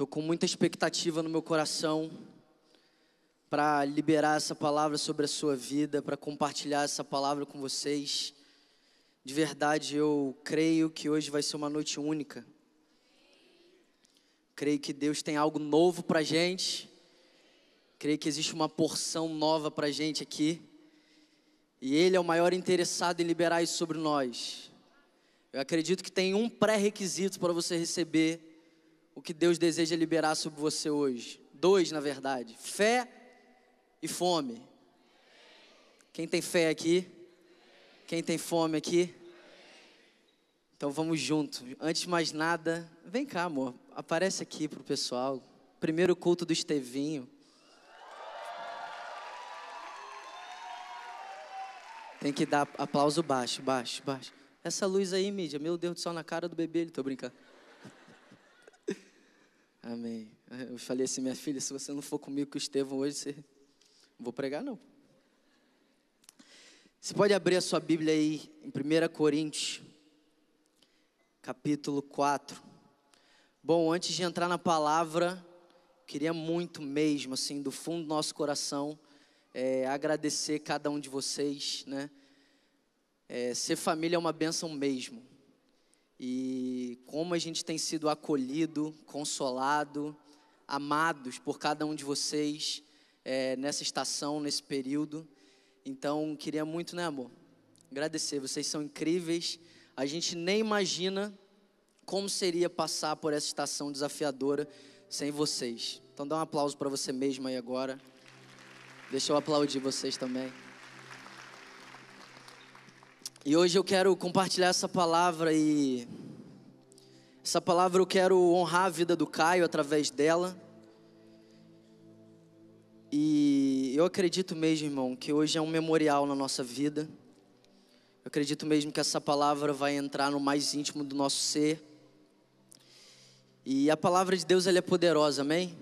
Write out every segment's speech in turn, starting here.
Estou com muita expectativa no meu coração para liberar essa palavra sobre a sua vida, para compartilhar essa palavra com vocês. De verdade, eu creio que hoje vai ser uma noite única. Creio que Deus tem algo novo para a gente. Creio que existe uma porção nova para a gente aqui. E Ele é o maior interessado em liberar isso sobre nós. Eu acredito que tem um pré-requisito para você receber o que Deus deseja liberar sobre você hoje. Dois, na verdade: fé e fome. Quem tem fé aqui? Quem tem fome aqui? Então vamos junto. Antes de mais nada, vem cá, amor. Aparece aqui pro pessoal. Primeiro culto do Estevinho. Tem que dar aplauso baixo, baixo, baixo. Essa luz aí, mídia, meu Deus do céu, na cara do bebê, ele tô brincando. Amém. Eu falei assim, minha filha, se você não for comigo com o Estevão hoje, você... não vou pregar não. Você pode abrir a sua Bíblia aí em 1 Coríntios, capítulo 4. Bom, antes de entrar na palavra, queria muito mesmo, assim, do fundo do nosso coração, é, agradecer cada um de vocês, né? É, ser família é uma bênção mesmo e como a gente tem sido acolhido, consolado, amados por cada um de vocês é, nessa estação, nesse período. Então, queria muito, né, amor? Agradecer, vocês são incríveis. A gente nem imagina como seria passar por essa estação desafiadora sem vocês. Então, dá um aplauso para você mesmo aí agora. Deixa eu aplaudir vocês também. E hoje eu quero compartilhar essa palavra e essa palavra eu quero honrar a vida do Caio através dela. E eu acredito mesmo, irmão, que hoje é um memorial na nossa vida. Eu acredito mesmo que essa palavra vai entrar no mais íntimo do nosso ser. E a palavra de Deus ela é poderosa, amém?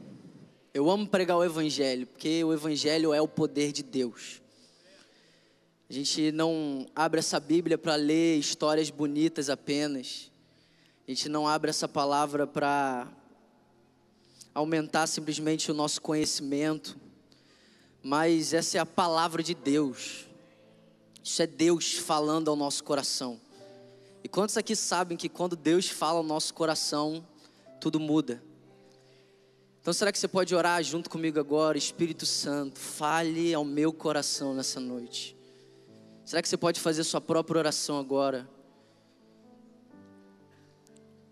Eu amo pregar o evangelho, porque o evangelho é o poder de Deus. A gente não abre essa Bíblia para ler histórias bonitas apenas. A gente não abre essa palavra para aumentar simplesmente o nosso conhecimento. Mas essa é a palavra de Deus. Isso é Deus falando ao nosso coração. E quantos aqui sabem que quando Deus fala ao nosso coração, tudo muda? Então será que você pode orar junto comigo agora, Espírito Santo, fale ao meu coração nessa noite. Será que você pode fazer sua própria oração agora?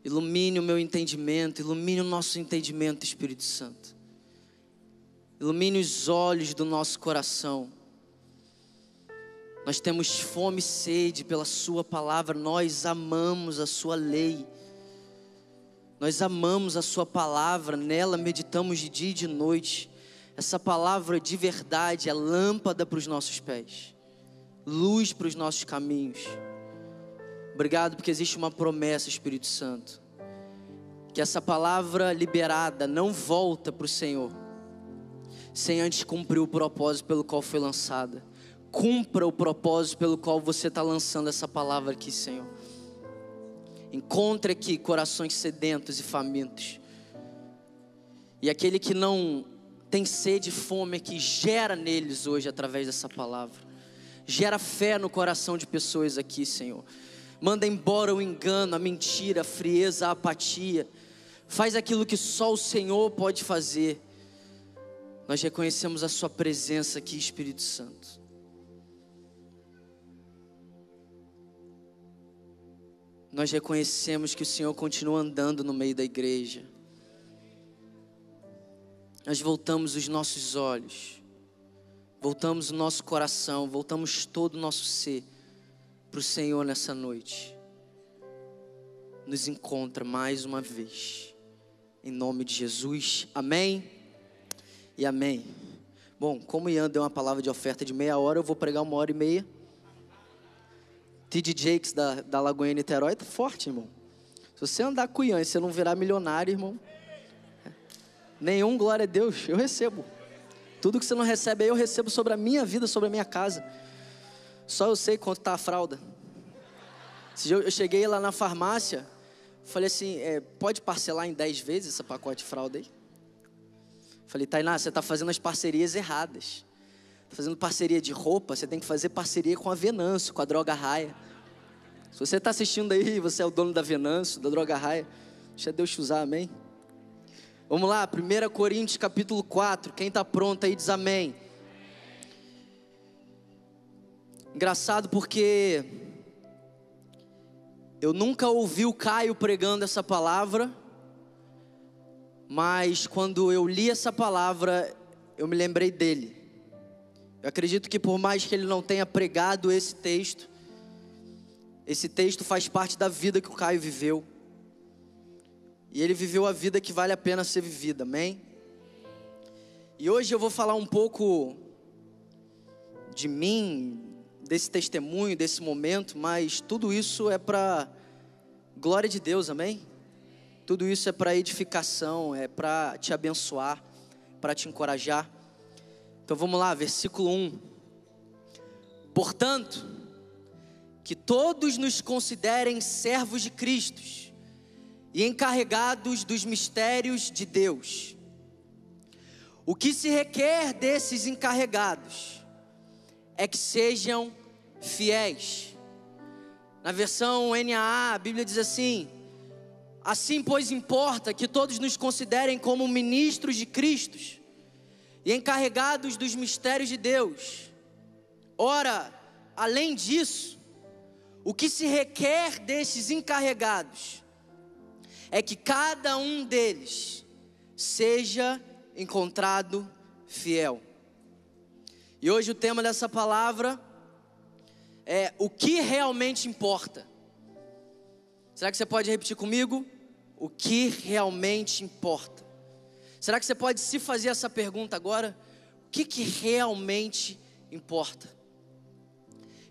Ilumine o meu entendimento, ilumine o nosso entendimento, Espírito Santo. Ilumine os olhos do nosso coração. Nós temos fome e sede pela Sua palavra, nós amamos a Sua lei. Nós amamos a Sua palavra, nela meditamos de dia e de noite. Essa palavra de verdade é lâmpada para os nossos pés luz para os nossos caminhos. Obrigado porque existe uma promessa, Espírito Santo. Que essa palavra liberada não volta para o Senhor sem antes cumprir o propósito pelo qual foi lançada. Cumpra o propósito pelo qual você está lançando essa palavra aqui, Senhor. Encontre aqui corações sedentos e famintos. E aquele que não tem sede e fome que gera neles hoje através dessa palavra. Gera fé no coração de pessoas aqui, Senhor. Manda embora o engano, a mentira, a frieza, a apatia. Faz aquilo que só o Senhor pode fazer. Nós reconhecemos a Sua presença aqui, Espírito Santo. Nós reconhecemos que o Senhor continua andando no meio da igreja. Nós voltamos os nossos olhos voltamos o nosso coração, voltamos todo o nosso ser para o Senhor nessa noite. Nos encontra mais uma vez, em nome de Jesus, amém e amém. Bom, como Ian deu uma palavra de oferta de meia hora, eu vou pregar uma hora e meia. T.D. Jakes da, da Lagoinha Niterói tá forte, irmão. Se você andar com o Ian e você não virar milionário, irmão, nenhum glória a Deus, eu recebo. Tudo que você não recebe aí eu recebo sobre a minha vida, sobre a minha casa. Só eu sei quanto está a fralda. Eu cheguei lá na farmácia, Falei assim, é, pode parcelar em 10 vezes esse pacote de fralda aí? Falei, Tainá, você está fazendo as parcerias erradas. Tá fazendo parceria de roupa, você tem que fazer parceria com a Venâncio, com a Droga Raia. Se você está assistindo aí, você é o dono da Venâncio, da Droga Raia, deixa Deus te usar, amém? Vamos lá, 1 Coríntios capítulo 4, quem está pronto aí diz amém. Engraçado porque eu nunca ouvi o Caio pregando essa palavra, mas quando eu li essa palavra, eu me lembrei dele. Eu acredito que por mais que ele não tenha pregado esse texto, esse texto faz parte da vida que o Caio viveu. E ele viveu a vida que vale a pena ser vivida, amém? E hoje eu vou falar um pouco de mim, desse testemunho, desse momento, mas tudo isso é para glória de Deus, amém? Tudo isso é para edificação, é para te abençoar, para te encorajar. Então vamos lá, versículo 1. Portanto, que todos nos considerem servos de Cristo e encarregados dos mistérios de Deus. O que se requer desses encarregados é que sejam fiéis. Na versão NAA, a Bíblia diz assim: Assim, pois, importa que todos nos considerem como ministros de Cristo e encarregados dos mistérios de Deus. Ora, além disso, o que se requer desses encarregados é que cada um deles seja encontrado fiel. E hoje o tema dessa palavra é o que realmente importa. Será que você pode repetir comigo? O que realmente importa? Será que você pode se fazer essa pergunta agora? O que, que realmente importa?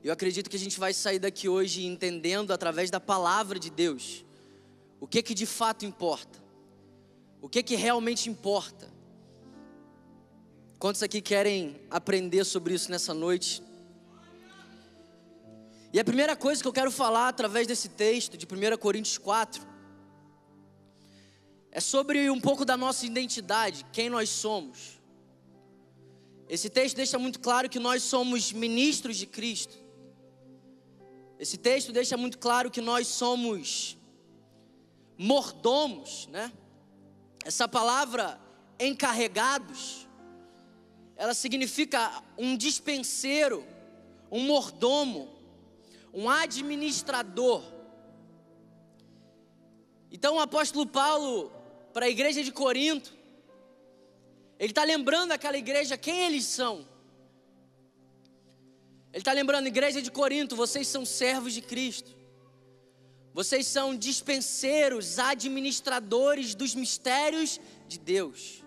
Eu acredito que a gente vai sair daqui hoje entendendo através da palavra de Deus o que que de fato importa, o que que realmente importa. Quantos aqui querem aprender sobre isso nessa noite? E a primeira coisa que eu quero falar através desse texto de 1 Coríntios 4 é sobre um pouco da nossa identidade, quem nós somos. Esse texto deixa muito claro que nós somos ministros de Cristo. Esse texto deixa muito claro que nós somos mordomos, né? Essa palavra encarregados ela significa um dispenseiro, um mordomo, um administrador. Então o apóstolo Paulo, para a igreja de Corinto, ele está lembrando aquela igreja quem eles são. Ele está lembrando, igreja de Corinto, vocês são servos de Cristo. Vocês são dispenseiros, administradores dos mistérios de Deus.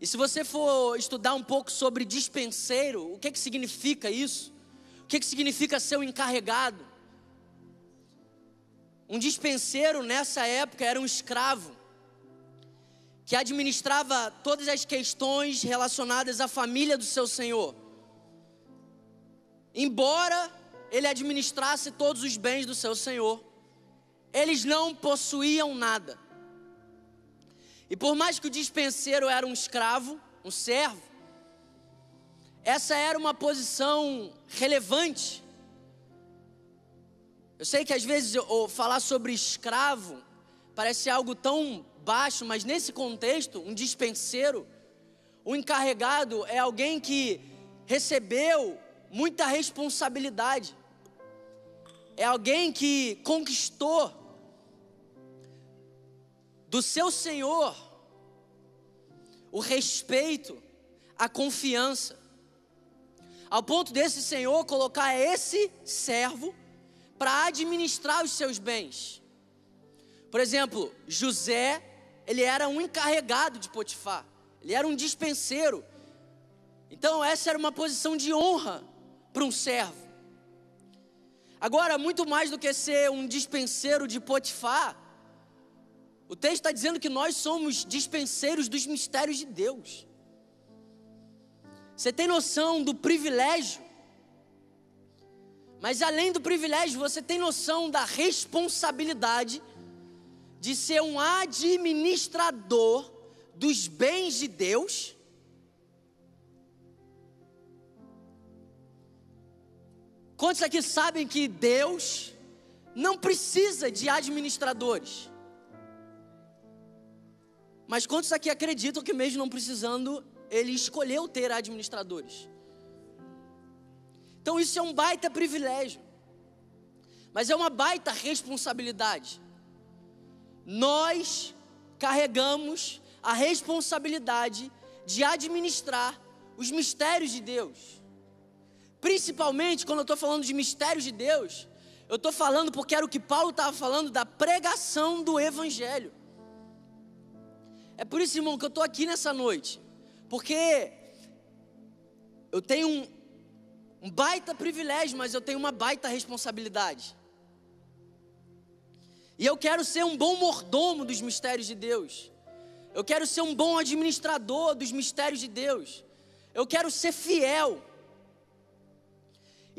E se você for estudar um pouco sobre dispenseiro, o que, que significa isso? O que, que significa ser um encarregado? Um dispenseiro nessa época era um escravo que administrava todas as questões relacionadas à família do seu senhor. Embora ele administrasse todos os bens do seu senhor, eles não possuíam nada. E por mais que o dispenseiro era um escravo, um servo, essa era uma posição relevante. Eu sei que às vezes eu, falar sobre escravo parece algo tão baixo, mas nesse contexto, um dispenseiro, o encarregado é alguém que recebeu muita responsabilidade. É alguém que conquistou do seu Senhor o respeito, a confiança, ao ponto desse Senhor colocar esse servo para administrar os seus bens. Por exemplo, José, ele era um encarregado de Potifar, ele era um dispenseiro. Então, essa era uma posição de honra para um servo. Agora, muito mais do que ser um dispenseiro de Potifar, o texto está dizendo que nós somos dispenseiros dos mistérios de Deus. Você tem noção do privilégio? Mas além do privilégio, você tem noção da responsabilidade de ser um administrador dos bens de Deus? Quantos aqui sabem que Deus não precisa de administradores? Mas quantos aqui acreditam que, mesmo não precisando, Ele escolheu ter administradores? Então, isso é um baita privilégio, mas é uma baita responsabilidade. Nós carregamos a responsabilidade de administrar os mistérios de Deus. Principalmente quando eu estou falando de mistérios de Deus, eu estou falando porque era o que Paulo estava falando da pregação do Evangelho. É por isso, irmão, que eu estou aqui nessa noite, porque eu tenho um, um baita privilégio, mas eu tenho uma baita responsabilidade. E eu quero ser um bom mordomo dos mistérios de Deus. Eu quero ser um bom administrador dos mistérios de Deus. Eu quero ser fiel.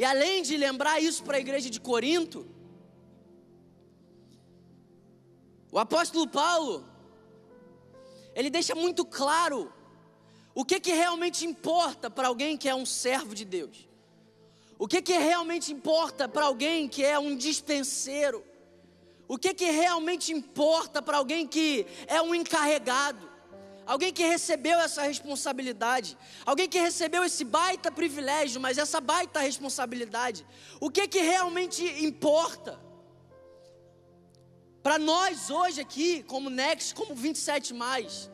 E além de lembrar isso para a igreja de Corinto, o apóstolo Paulo, ele deixa muito claro o que, que realmente importa para alguém que é um servo de Deus. O que, que realmente importa para alguém que é um dispenseiro? O que, que realmente importa para alguém que é um encarregado? Alguém que recebeu essa responsabilidade, alguém que recebeu esse baita privilégio, mas essa baita responsabilidade. O que que realmente importa? Para nós hoje aqui, como Next, como 27 mais.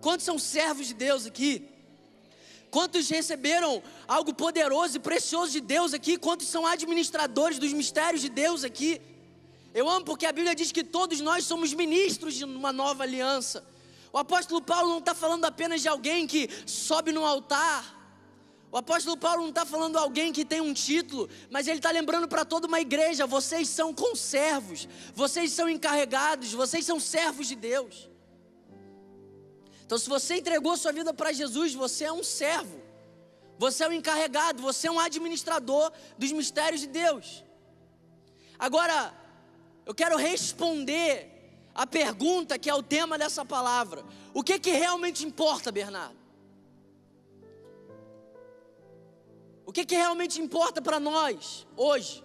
Quantos são servos de Deus aqui? Quantos receberam algo poderoso e precioso de Deus aqui? Quantos são administradores dos mistérios de Deus aqui? Eu amo porque a Bíblia diz que todos nós somos ministros de uma nova aliança. O apóstolo Paulo não está falando apenas de alguém que sobe no altar. O apóstolo Paulo não está falando de alguém que tem um título, mas ele está lembrando para toda uma igreja: vocês são conservos, vocês são encarregados, vocês são servos de Deus. Então, se você entregou sua vida para Jesus, você é um servo, você é um encarregado, você é um administrador dos mistérios de Deus. Agora, eu quero responder a pergunta que é o tema dessa palavra: o que, que realmente importa, Bernardo? O que, que realmente importa para nós hoje?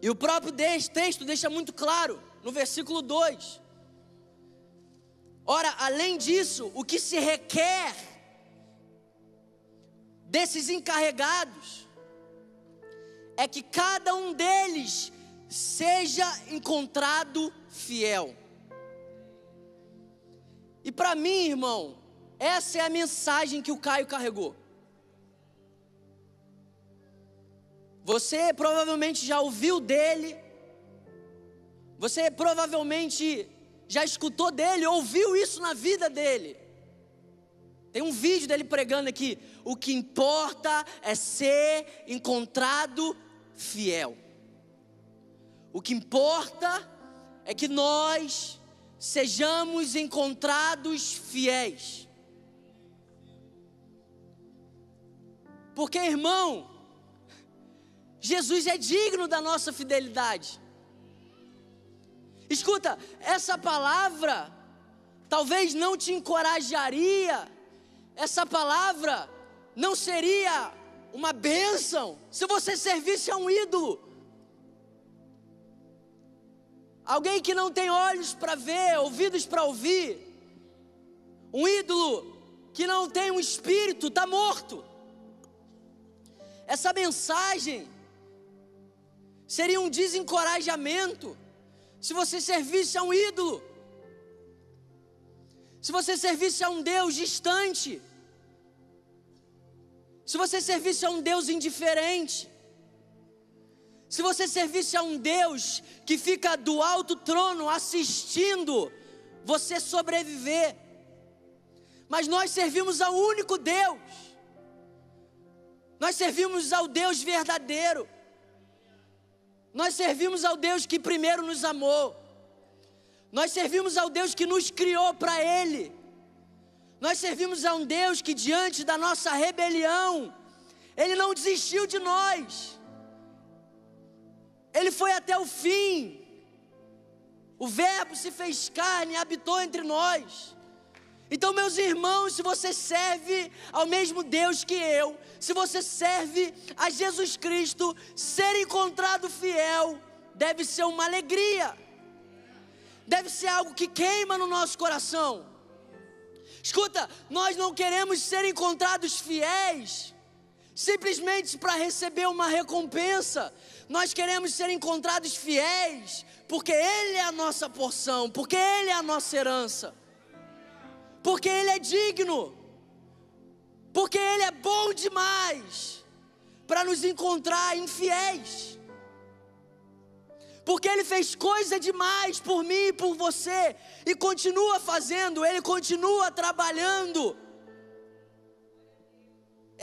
E o próprio texto deixa muito claro, no versículo 2: Ora, além disso, o que se requer desses encarregados é que cada um deles seja encontrado fiel. E para mim, irmão, essa é a mensagem que o Caio carregou. Você provavelmente já ouviu dele, você provavelmente já escutou dele, ouviu isso na vida dele. Tem um vídeo dele pregando aqui. O que importa é ser encontrado fiel. O que importa é que nós sejamos encontrados fiéis. Porque, irmão, Jesus é digno da nossa fidelidade. Escuta, essa palavra talvez não te encorajaria, essa palavra não seria uma bênção se você servisse a um ídolo. Alguém que não tem olhos para ver, ouvidos para ouvir. Um ídolo que não tem um espírito, está morto. Essa mensagem seria um desencorajamento se você servisse a um ídolo, se você servisse a um Deus distante, se você servisse a um Deus indiferente, se você servisse a um Deus que fica do alto trono assistindo você sobreviver, mas nós servimos ao único Deus, nós servimos ao Deus verdadeiro, nós servimos ao Deus que primeiro nos amou. Nós servimos ao Deus que nos criou para Ele. Nós servimos a um Deus que, diante da nossa rebelião, Ele não desistiu de nós. Ele foi até o fim. O Verbo se fez carne e habitou entre nós. Então, meus irmãos, se você serve ao mesmo Deus que eu, se você serve a Jesus Cristo, ser encontrado fiel deve ser uma alegria, deve ser algo que queima no nosso coração. Escuta, nós não queremos ser encontrados fiéis simplesmente para receber uma recompensa, nós queremos ser encontrados fiéis, porque Ele é a nossa porção, porque Ele é a nossa herança porque Ele é digno, porque Ele é bom demais para nos encontrar infiéis. Porque Ele fez coisa demais por mim e por você, e continua fazendo, Ele continua trabalhando.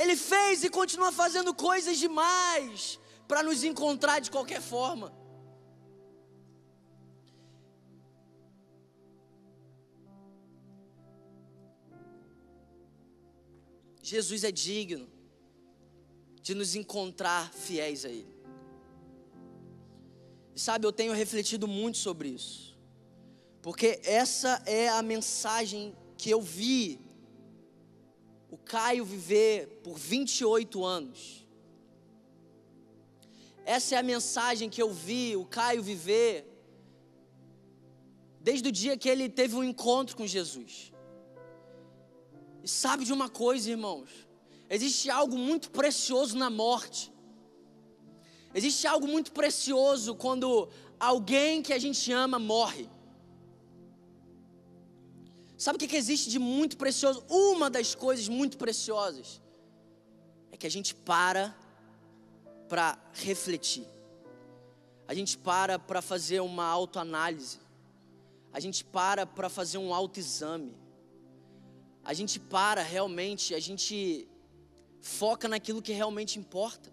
Ele fez e continua fazendo coisas demais para nos encontrar de qualquer forma. Jesus é digno de nos encontrar fiéis a Ele. E sabe, eu tenho refletido muito sobre isso, porque essa é a mensagem que eu vi o Caio viver por 28 anos. Essa é a mensagem que eu vi o Caio viver desde o dia que ele teve um encontro com Jesus. E sabe de uma coisa, irmãos? Existe algo muito precioso na morte. Existe algo muito precioso quando alguém que a gente ama morre. Sabe o que, que existe de muito precioso? Uma das coisas muito preciosas é que a gente para para refletir. A gente para para fazer uma autoanálise. A gente para para fazer um autoexame a gente para realmente, a gente foca naquilo que realmente importa.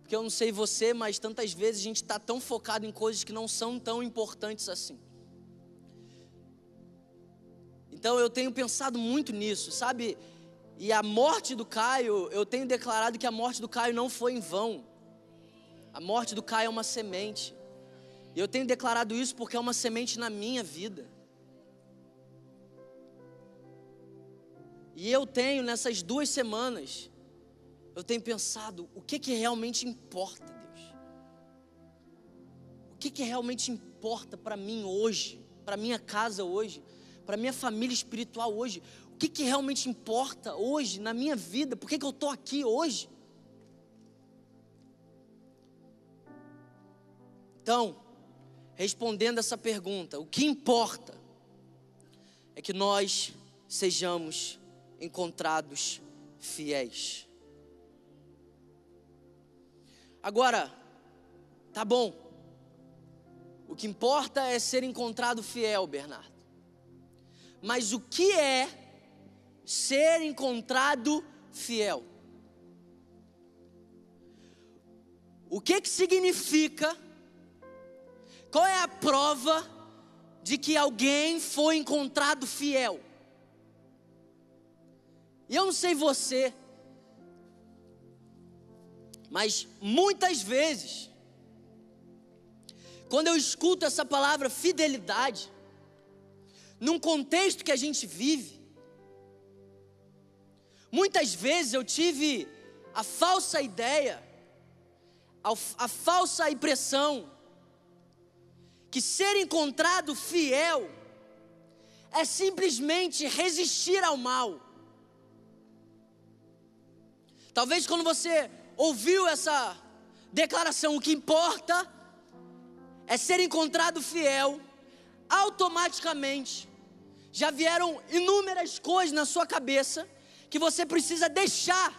Porque eu não sei você, mas tantas vezes a gente está tão focado em coisas que não são tão importantes assim. Então eu tenho pensado muito nisso, sabe? E a morte do Caio, eu tenho declarado que a morte do Caio não foi em vão. A morte do Caio é uma semente. E eu tenho declarado isso porque é uma semente na minha vida. E eu tenho nessas duas semanas, eu tenho pensado o que que realmente importa, Deus. O que que realmente importa para mim hoje, para minha casa hoje, para minha família espiritual hoje? O que que realmente importa hoje na minha vida? Por que que eu estou aqui hoje? Então, respondendo essa pergunta, o que importa é que nós sejamos encontrados fiéis. Agora, tá bom. O que importa é ser encontrado fiel, Bernardo. Mas o que é ser encontrado fiel? O que que significa? Qual é a prova de que alguém foi encontrado fiel? E eu não sei você, mas muitas vezes, quando eu escuto essa palavra fidelidade, num contexto que a gente vive, muitas vezes eu tive a falsa ideia, a, a falsa impressão, que ser encontrado fiel é simplesmente resistir ao mal. Talvez quando você ouviu essa declaração, o que importa é ser encontrado fiel, automaticamente já vieram inúmeras coisas na sua cabeça que você precisa deixar.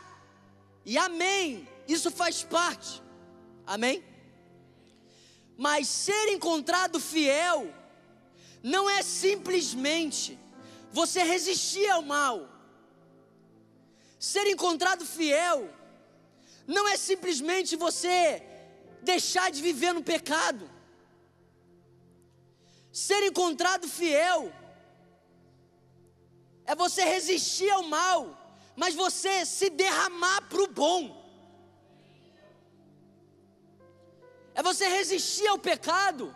E amém, isso faz parte. Amém? Mas ser encontrado fiel não é simplesmente você resistir ao mal. Ser encontrado fiel não é simplesmente você deixar de viver no pecado. Ser encontrado fiel é você resistir ao mal, mas você se derramar para o bom. É você resistir ao pecado,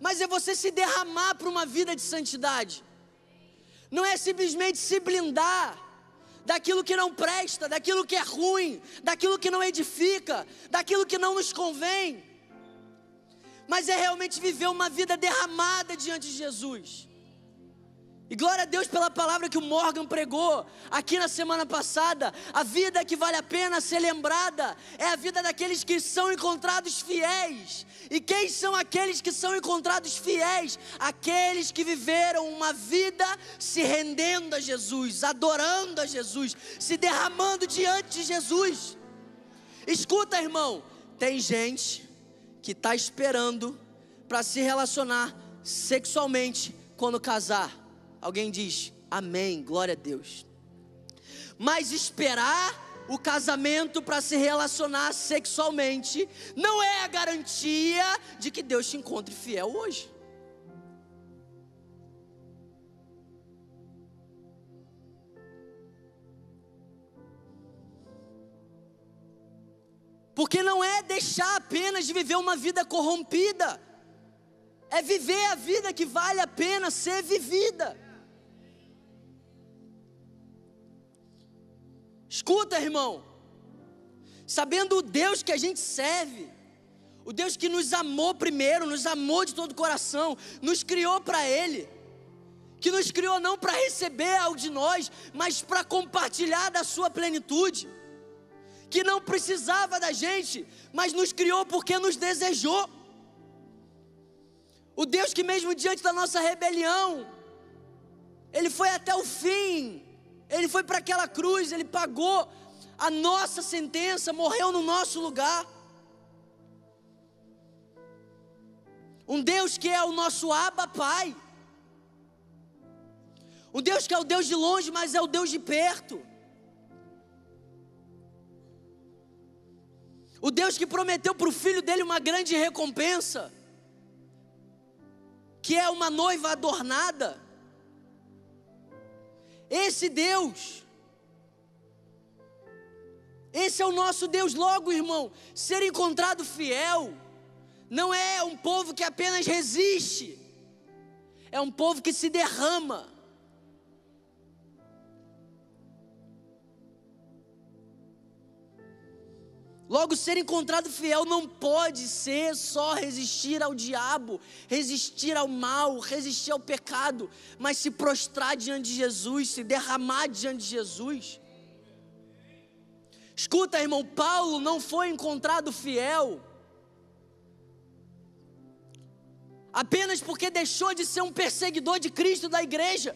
mas é você se derramar para uma vida de santidade. Não é simplesmente se blindar daquilo que não presta, daquilo que é ruim, daquilo que não edifica, daquilo que não nos convém, mas é realmente viver uma vida derramada diante de Jesus. E glória a Deus pela palavra que o Morgan pregou aqui na semana passada. A vida que vale a pena ser lembrada é a vida daqueles que são encontrados fiéis. E quem são aqueles que são encontrados fiéis? Aqueles que viveram uma vida se rendendo a Jesus, adorando a Jesus, se derramando diante de Jesus. Escuta, irmão, tem gente que está esperando para se relacionar sexualmente quando casar. Alguém diz amém, glória a Deus. Mas esperar o casamento para se relacionar sexualmente não é a garantia de que Deus te encontre fiel hoje. Porque não é deixar apenas de viver uma vida corrompida, é viver a vida que vale a pena ser vivida. Escuta, irmão. Sabendo o Deus que a gente serve, o Deus que nos amou primeiro, nos amou de todo o coração, nos criou para Ele, que nos criou não para receber algo de nós, mas para compartilhar da Sua plenitude, que não precisava da gente, mas nos criou porque nos desejou. O Deus que, mesmo diante da nossa rebelião, Ele foi até o fim, ele foi para aquela cruz, ele pagou a nossa sentença, morreu no nosso lugar. Um Deus que é o nosso Abba Pai. Um Deus que é o Deus de longe, mas é o Deus de perto. O Deus que prometeu para o filho dele uma grande recompensa, que é uma noiva adornada. Esse Deus, esse é o nosso Deus. Logo, irmão, ser encontrado fiel não é um povo que apenas resiste, é um povo que se derrama. Logo, ser encontrado fiel não pode ser só resistir ao diabo, resistir ao mal, resistir ao pecado, mas se prostrar diante de Jesus, se derramar diante de Jesus. Escuta, irmão, Paulo não foi encontrado fiel apenas porque deixou de ser um perseguidor de Cristo da igreja.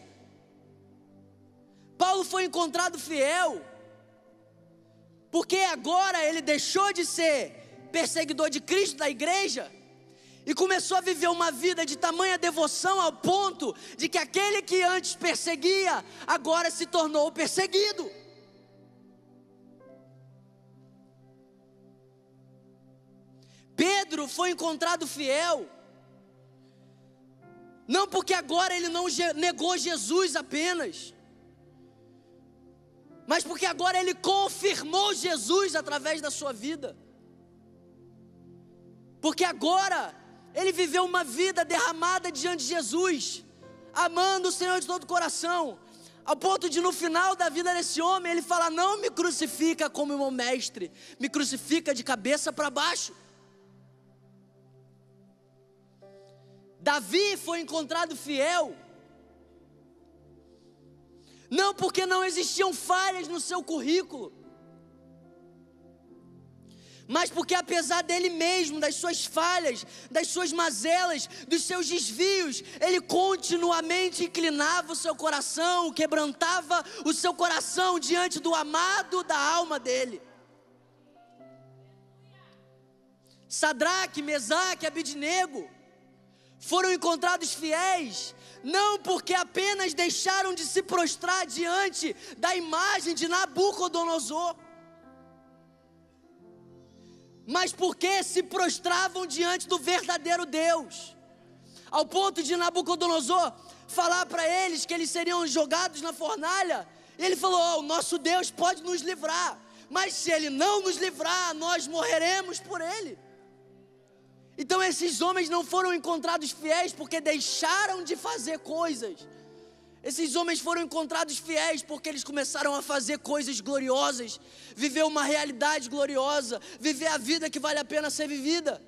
Paulo foi encontrado fiel porque agora ele deixou de ser perseguidor de Cristo da igreja e começou a viver uma vida de tamanha devoção ao ponto de que aquele que antes perseguia agora se tornou perseguido. Pedro foi encontrado fiel, não porque agora ele não negou Jesus apenas, mas porque agora ele confirmou Jesus através da sua vida. Porque agora ele viveu uma vida derramada diante de Jesus, amando o Senhor de todo o coração, ao ponto de no final da vida desse homem ele falar: Não me crucifica como meu mestre, me crucifica de cabeça para baixo. Davi foi encontrado fiel não porque não existiam falhas no seu currículo, mas porque apesar dele mesmo, das suas falhas, das suas mazelas, dos seus desvios, ele continuamente inclinava o seu coração, quebrantava o seu coração diante do amado da alma dele. Sadraque, Mesaque, Abidnego foram encontrados fiéis não porque apenas deixaram de se prostrar diante da imagem de Nabucodonosor, mas porque se prostravam diante do verdadeiro Deus, ao ponto de Nabucodonosor falar para eles que eles seriam jogados na fornalha, E ele falou: oh, o nosso Deus pode nos livrar, mas se ele não nos livrar, nós morreremos por ele. Então esses homens não foram encontrados fiéis porque deixaram de fazer coisas. Esses homens foram encontrados fiéis porque eles começaram a fazer coisas gloriosas, viver uma realidade gloriosa, viver a vida que vale a pena ser vivida.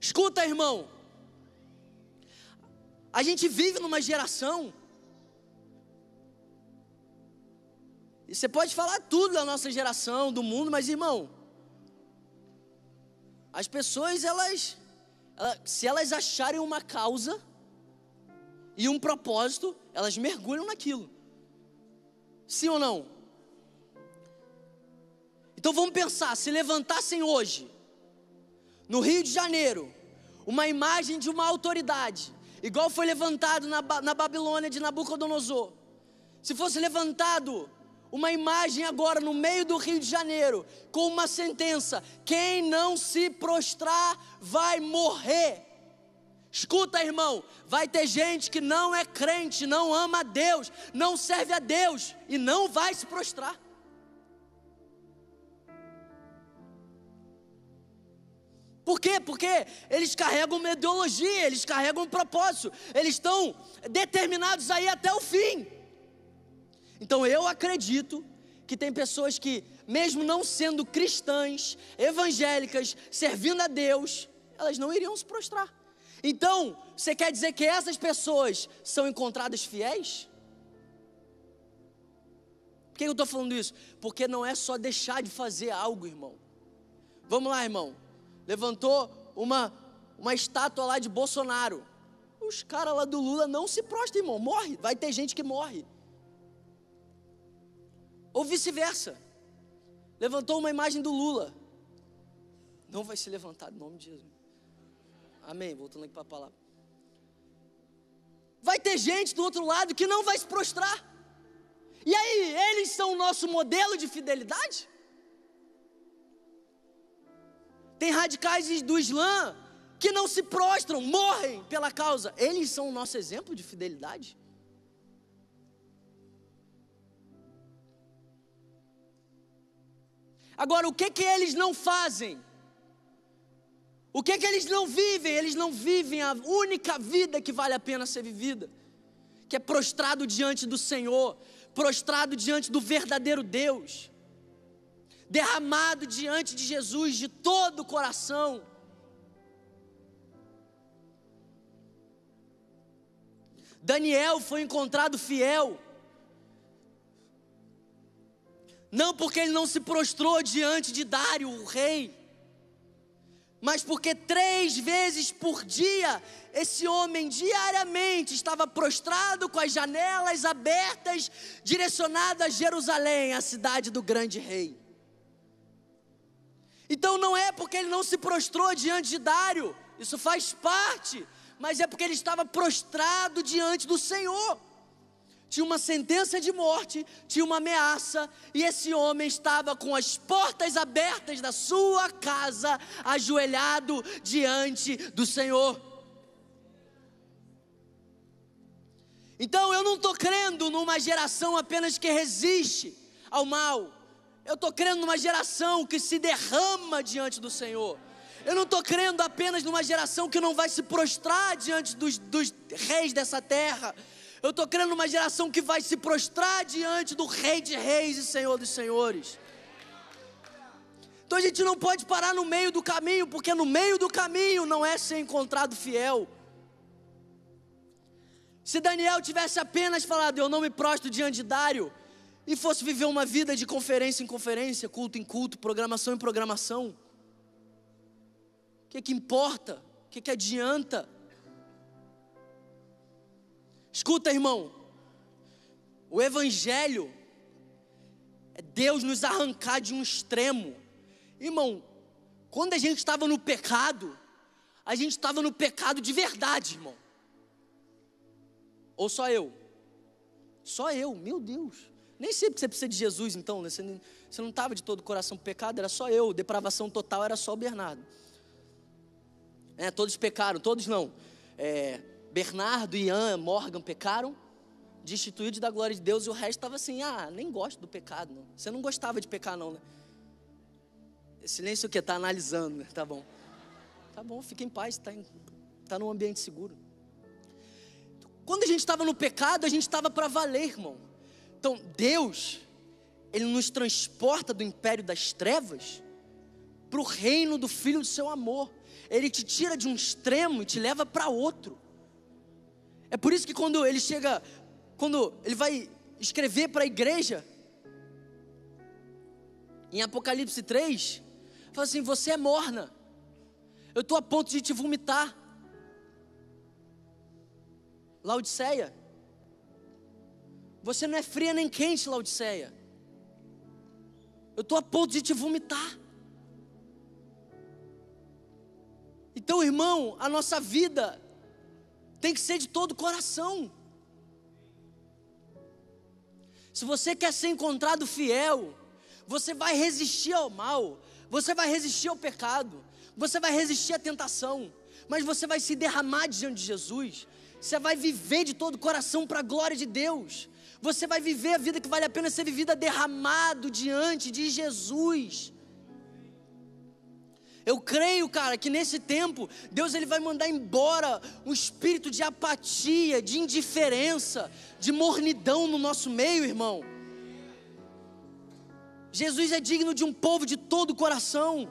Escuta, irmão. A gente vive numa geração. E você pode falar tudo da nossa geração, do mundo, mas irmão, as pessoas elas se elas acharem uma causa e um propósito, elas mergulham naquilo. Sim ou não? Então vamos pensar, se levantassem hoje, no Rio de Janeiro, uma imagem de uma autoridade, igual foi levantado na, na Babilônia de Nabucodonosor, se fosse levantado uma imagem agora no meio do Rio de Janeiro, com uma sentença: quem não se prostrar vai morrer. Escuta, irmão, vai ter gente que não é crente, não ama a Deus, não serve a Deus e não vai se prostrar. Por quê? Porque eles carregam uma ideologia, eles carregam um propósito, eles estão determinados aí até o fim. Então eu acredito que tem pessoas que, mesmo não sendo cristãs, evangélicas, servindo a Deus, elas não iriam se prostrar. Então, você quer dizer que essas pessoas são encontradas fiéis? Por que eu estou falando isso? Porque não é só deixar de fazer algo, irmão. Vamos lá, irmão. Levantou uma, uma estátua lá de Bolsonaro. Os caras lá do Lula não se prostram, irmão. Morre. Vai ter gente que morre. Ou vice-versa. Levantou uma imagem do Lula. Não vai se levantar em nome de Jesus. Amém. Voltando aqui para a palavra. Vai ter gente do outro lado que não vai se prostrar. E aí, eles são o nosso modelo de fidelidade? Tem radicais do Islã que não se prostram, morrem pela causa. Eles são o nosso exemplo de fidelidade? Agora, o que que eles não fazem? O que que eles não vivem? Eles não vivem a única vida que vale a pena ser vivida, que é prostrado diante do Senhor, prostrado diante do verdadeiro Deus, derramado diante de Jesus de todo o coração. Daniel foi encontrado fiel Não porque ele não se prostrou diante de Dário, o rei, mas porque três vezes por dia esse homem diariamente estava prostrado com as janelas abertas, direcionado a Jerusalém, a cidade do grande rei. Então não é porque ele não se prostrou diante de Dário, isso faz parte, mas é porque ele estava prostrado diante do Senhor tinha uma sentença de morte, tinha uma ameaça, e esse homem estava com as portas abertas da sua casa, ajoelhado diante do Senhor. Então eu não estou crendo numa geração apenas que resiste ao mal, eu estou crendo numa geração que se derrama diante do Senhor. Eu não estou crendo apenas numa geração que não vai se prostrar diante dos, dos reis dessa terra eu estou crendo numa geração que vai se prostrar diante do Rei de Reis e Senhor dos Senhores. Então a gente não pode parar no meio do caminho, porque no meio do caminho não é ser encontrado fiel. Se Daniel tivesse apenas falado, eu não me prostro diante de Dário, e fosse viver uma vida de conferência em conferência, culto em culto, programação em programação, o que, que importa? O que, que adianta? Escuta, irmão. O Evangelho é Deus nos arrancar de um extremo. Irmão, quando a gente estava no pecado, a gente estava no pecado de verdade, irmão. Ou só eu? Só eu, meu Deus. Nem sei porque você precisa de Jesus, então. Né? Você, não estava de todo o coração pecado, era só eu. Depravação total era só o Bernardo. É, todos pecaram, todos não. É, Bernardo Ian Morgan pecaram, destituídos da glória de Deus e o resto estava assim: ah, nem gosto do pecado. Não. Você não gostava de pecar, não, né? Silêncio o que? Está analisando, né? Tá bom. Tá bom, fica em paz, está tá num ambiente seguro. Quando a gente estava no pecado, a gente estava para valer, irmão. Então, Deus, Ele nos transporta do império das trevas para o reino do Filho do seu amor. Ele te tira de um extremo e te leva para outro. É por isso que quando ele chega, quando ele vai escrever para a igreja, em Apocalipse 3, fala assim: Você é morna, eu estou a ponto de te vomitar. Laodiceia, você não é fria nem quente, Laodiceia. Eu estou a ponto de te vomitar. Então, irmão, a nossa vida tem que ser de todo o coração. Se você quer ser encontrado fiel, você vai resistir ao mal, você vai resistir ao pecado, você vai resistir à tentação, mas você vai se derramar diante de Jesus, você vai viver de todo o coração para a glória de Deus, você vai viver a vida que vale a pena ser vivida derramado diante de Jesus. Eu creio, cara, que nesse tempo Deus ele vai mandar embora um espírito de apatia, de indiferença, de mornidão no nosso meio, irmão. Jesus é digno de um povo de todo o coração.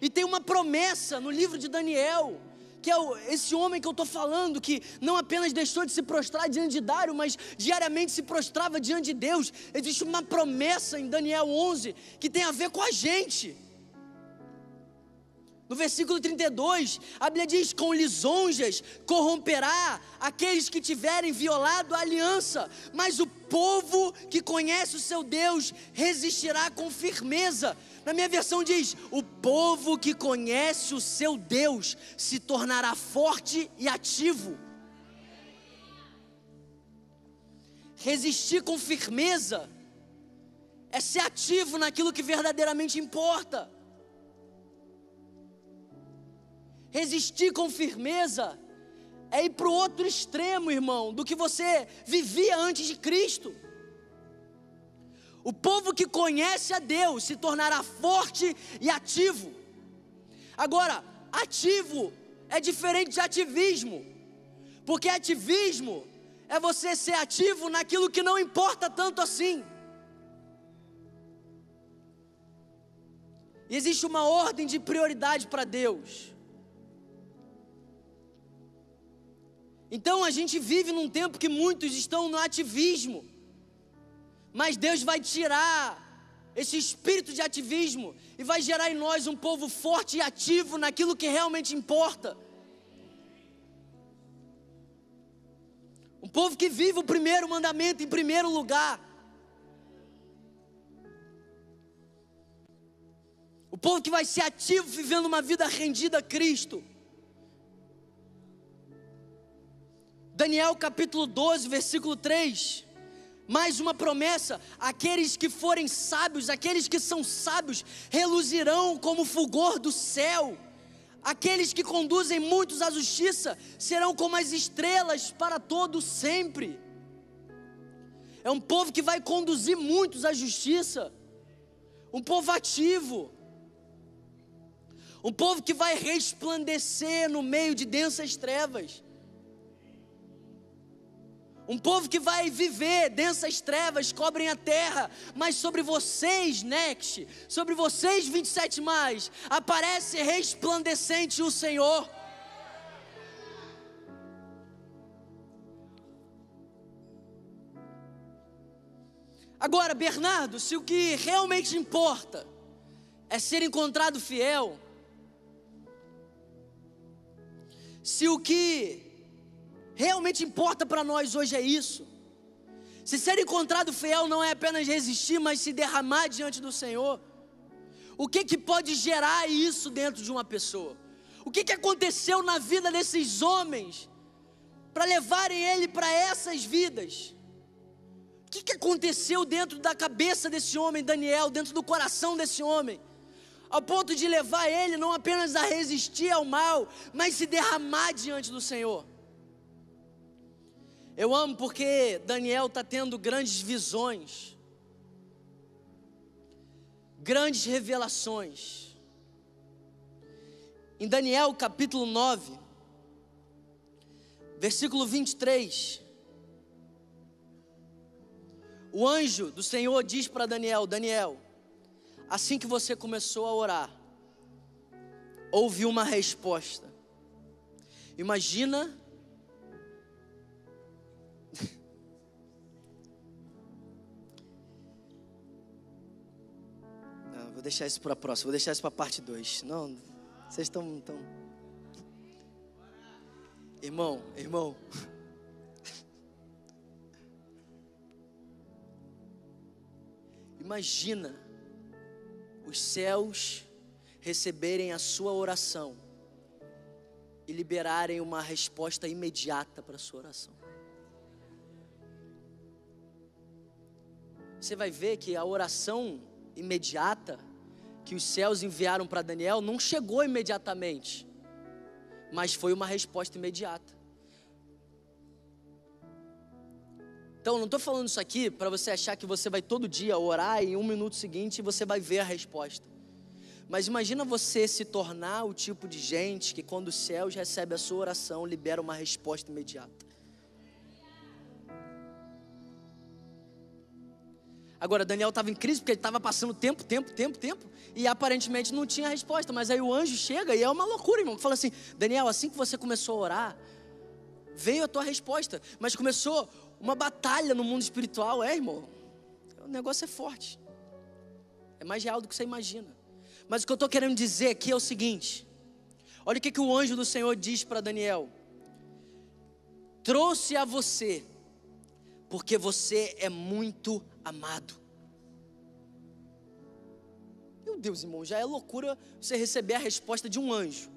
E tem uma promessa no livro de Daniel, que é esse homem que eu estou falando, que não apenas deixou de se prostrar diante de Dário, mas diariamente se prostrava diante de Deus. Existe uma promessa em Daniel 11 que tem a ver com a gente. No versículo 32, a Bíblia diz: Com lisonjas corromperá aqueles que tiverem violado a aliança, mas o povo que conhece o seu Deus resistirá com firmeza. Na minha versão diz: O povo que conhece o seu Deus se tornará forte e ativo. Resistir com firmeza é ser ativo naquilo que verdadeiramente importa. Resistir com firmeza é ir para o outro extremo, irmão, do que você vivia antes de Cristo. O povo que conhece a Deus se tornará forte e ativo. Agora, ativo é diferente de ativismo, porque ativismo é você ser ativo naquilo que não importa tanto assim. E existe uma ordem de prioridade para Deus. Então a gente vive num tempo que muitos estão no ativismo, mas Deus vai tirar esse espírito de ativismo e vai gerar em nós um povo forte e ativo naquilo que realmente importa. Um povo que vive o primeiro mandamento em primeiro lugar. O povo que vai ser ativo vivendo uma vida rendida a Cristo. Daniel capítulo 12, versículo 3. Mais uma promessa: aqueles que forem sábios, aqueles que são sábios, reluzirão como o fulgor do céu. Aqueles que conduzem muitos à justiça serão como as estrelas para todo sempre. É um povo que vai conduzir muitos à justiça. Um povo ativo. Um povo que vai resplandecer no meio de densas trevas. Um povo que vai viver densas trevas cobrem a terra, mas sobre vocês, Next, sobre vocês, 27 mais, aparece resplandecente o Senhor. Agora, Bernardo, se o que realmente importa é ser encontrado fiel, se o que realmente importa para nós hoje é isso. Se ser encontrado fiel não é apenas resistir, mas se derramar diante do Senhor. O que que pode gerar isso dentro de uma pessoa? O que que aconteceu na vida desses homens para levarem ele para essas vidas? O que que aconteceu dentro da cabeça desse homem, Daniel, dentro do coração desse homem? Ao ponto de levar ele não apenas a resistir ao mal, mas se derramar diante do Senhor. Eu amo porque Daniel está tendo grandes visões, grandes revelações. Em Daniel capítulo 9, versículo 23, o anjo do Senhor diz para Daniel: Daniel, assim que você começou a orar, houve uma resposta. Imagina deixar isso para a próxima, vou deixar isso para a parte 2. Não, vocês estão. Tão... Irmão, irmão. Imagina os céus receberem a sua oração e liberarem uma resposta imediata para a sua oração. Você vai ver que a oração imediata que os céus enviaram para Daniel não chegou imediatamente, mas foi uma resposta imediata. Então, não estou falando isso aqui para você achar que você vai todo dia orar e em um minuto seguinte você vai ver a resposta. Mas imagina você se tornar o tipo de gente que quando os céus recebe a sua oração, libera uma resposta imediata. Agora, Daniel estava em crise porque ele estava passando tempo, tempo, tempo, tempo, e aparentemente não tinha resposta. Mas aí o anjo chega e é uma loucura, irmão. Fala assim: Daniel, assim que você começou a orar, veio a tua resposta. Mas começou uma batalha no mundo espiritual, é, irmão? O negócio é forte. É mais real do que você imagina. Mas o que eu estou querendo dizer aqui é o seguinte: olha o que, que o anjo do Senhor diz para Daniel: trouxe a você, porque você é muito amado. Meu Deus, irmão, já é loucura você receber a resposta de um anjo.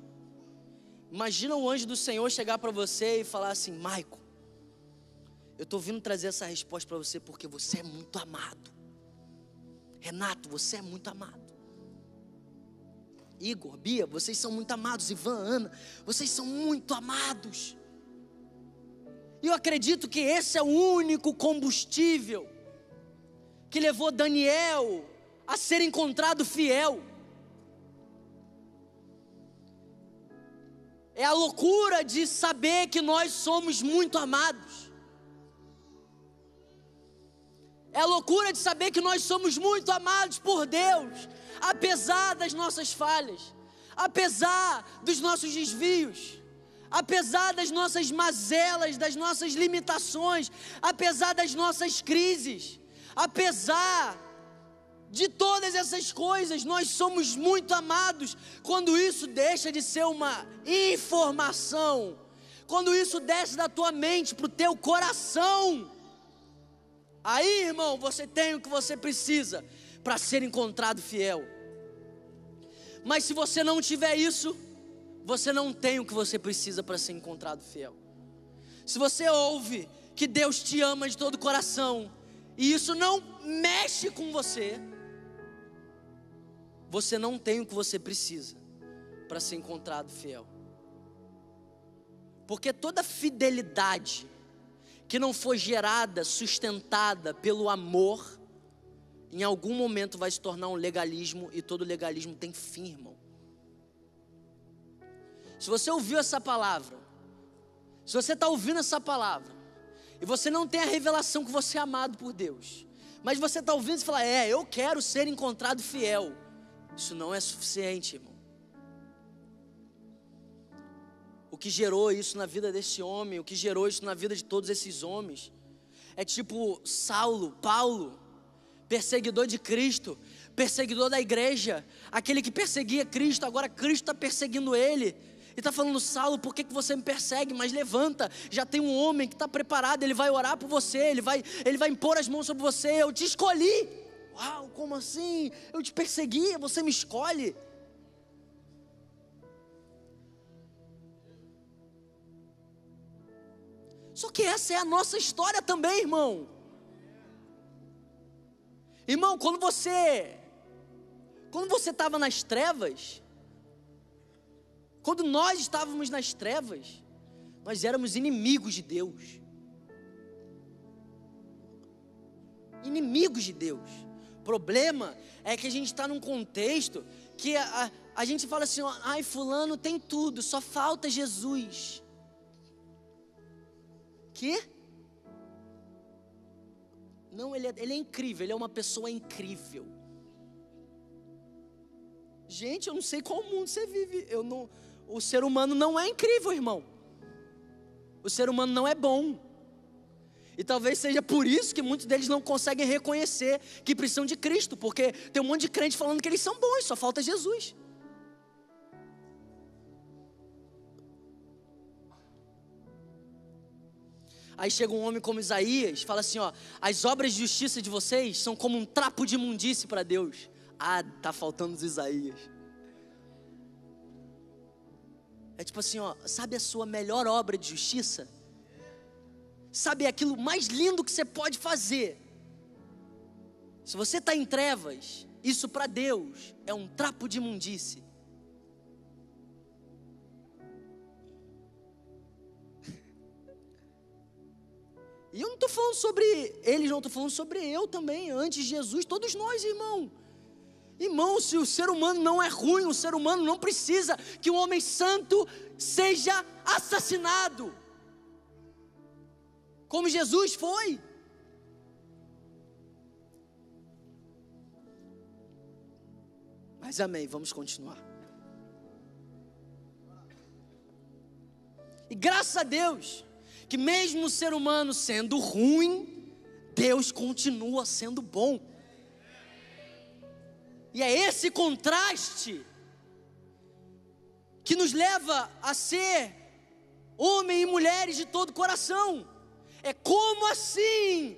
Imagina o anjo do Senhor chegar para você e falar assim: Maico, eu estou vindo trazer essa resposta para você porque você é muito amado. Renato, você é muito amado. Igor, Bia, vocês são muito amados. Ivan, Ana, vocês são muito amados. E eu acredito que esse é o único combustível que levou Daniel a ser encontrado fiel. É a loucura de saber que nós somos muito amados. É a loucura de saber que nós somos muito amados por Deus, apesar das nossas falhas, apesar dos nossos desvios, apesar das nossas mazelas, das nossas limitações, apesar das nossas crises. Apesar de todas essas coisas, nós somos muito amados quando isso deixa de ser uma informação, quando isso desce da tua mente para o teu coração. Aí, irmão, você tem o que você precisa para ser encontrado fiel. Mas se você não tiver isso, você não tem o que você precisa para ser encontrado fiel. Se você ouve que Deus te ama de todo o coração, e isso não mexe com você, você não tem o que você precisa para ser encontrado fiel. Porque toda fidelidade que não for gerada, sustentada pelo amor, em algum momento vai se tornar um legalismo e todo legalismo tem fim, irmão. Se você ouviu essa palavra, se você está ouvindo essa palavra, e você não tem a revelação que você é amado por Deus, mas você está ouvindo e fala: É, eu quero ser encontrado fiel. Isso não é suficiente, irmão. O que gerou isso na vida desse homem, o que gerou isso na vida de todos esses homens, é tipo Saulo, Paulo, perseguidor de Cristo, perseguidor da igreja, aquele que perseguia Cristo, agora Cristo está perseguindo ele. E está falando, Saulo, por que, que você me persegue? Mas levanta, já tem um homem que está preparado, ele vai orar por você, ele vai, ele vai impor as mãos sobre você. Eu te escolhi. Uau, como assim? Eu te persegui, você me escolhe. Só que essa é a nossa história também, irmão. Irmão, quando você quando você estava nas trevas, quando nós estávamos nas trevas, nós éramos inimigos de Deus. inimigos de Deus. O problema é que a gente está num contexto que a, a, a gente fala assim: ai, Fulano tem tudo, só falta Jesus. Que? Não, ele é, ele é incrível, ele é uma pessoa incrível. Gente, eu não sei qual mundo você vive. Eu não, o ser humano não é incrível, irmão. O ser humano não é bom. E talvez seja por isso que muitos deles não conseguem reconhecer que precisam de Cristo, porque tem um monte de crente falando que eles são bons, só falta Jesus. Aí chega um homem como Isaías, fala assim, ó, as obras de justiça de vocês são como um trapo de imundície para Deus. Ah, tá faltando os Isaías. É tipo assim, ó, sabe a sua melhor obra de justiça? Sabe aquilo mais lindo que você pode fazer? Se você está em trevas, isso para Deus é um trapo de imundície. E eu não estou falando sobre eles, não estou falando sobre eu também, antes de Jesus, todos nós, irmão. Irmão, se o ser humano não é ruim, o ser humano não precisa que um homem santo seja assassinado. Como Jesus foi. Mas amém, vamos continuar. E graças a Deus, que mesmo o ser humano sendo ruim, Deus continua sendo bom. E é esse contraste que nos leva a ser homem e mulheres de todo coração. É como assim?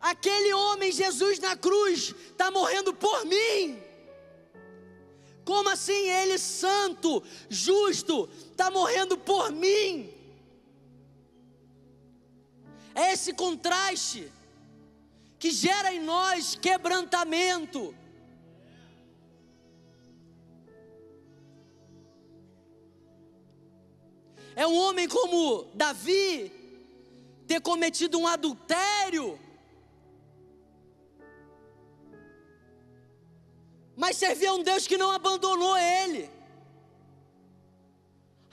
Aquele homem, Jesus na cruz, está morrendo por mim. Como assim ele, santo, justo, está morrendo por mim? É esse contraste que gera em nós quebrantamento. É um homem como Davi ter cometido um adultério, mas servia a um Deus que não abandonou ele.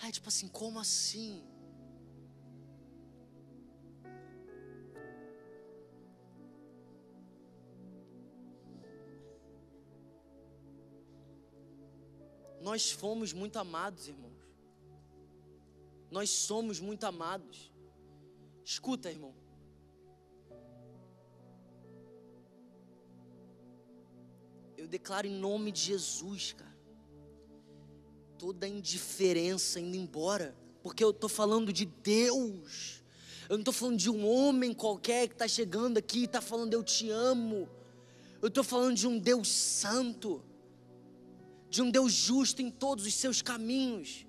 Aí, tipo assim, como assim? Nós fomos muito amados, irmãos. Nós somos muito amados. Escuta, irmão. Eu declaro em nome de Jesus, cara. Toda indiferença indo embora. Porque eu estou falando de Deus. Eu não estou falando de um homem qualquer que está chegando aqui e está falando eu te amo. Eu estou falando de um Deus santo de um Deus justo em todos os seus caminhos,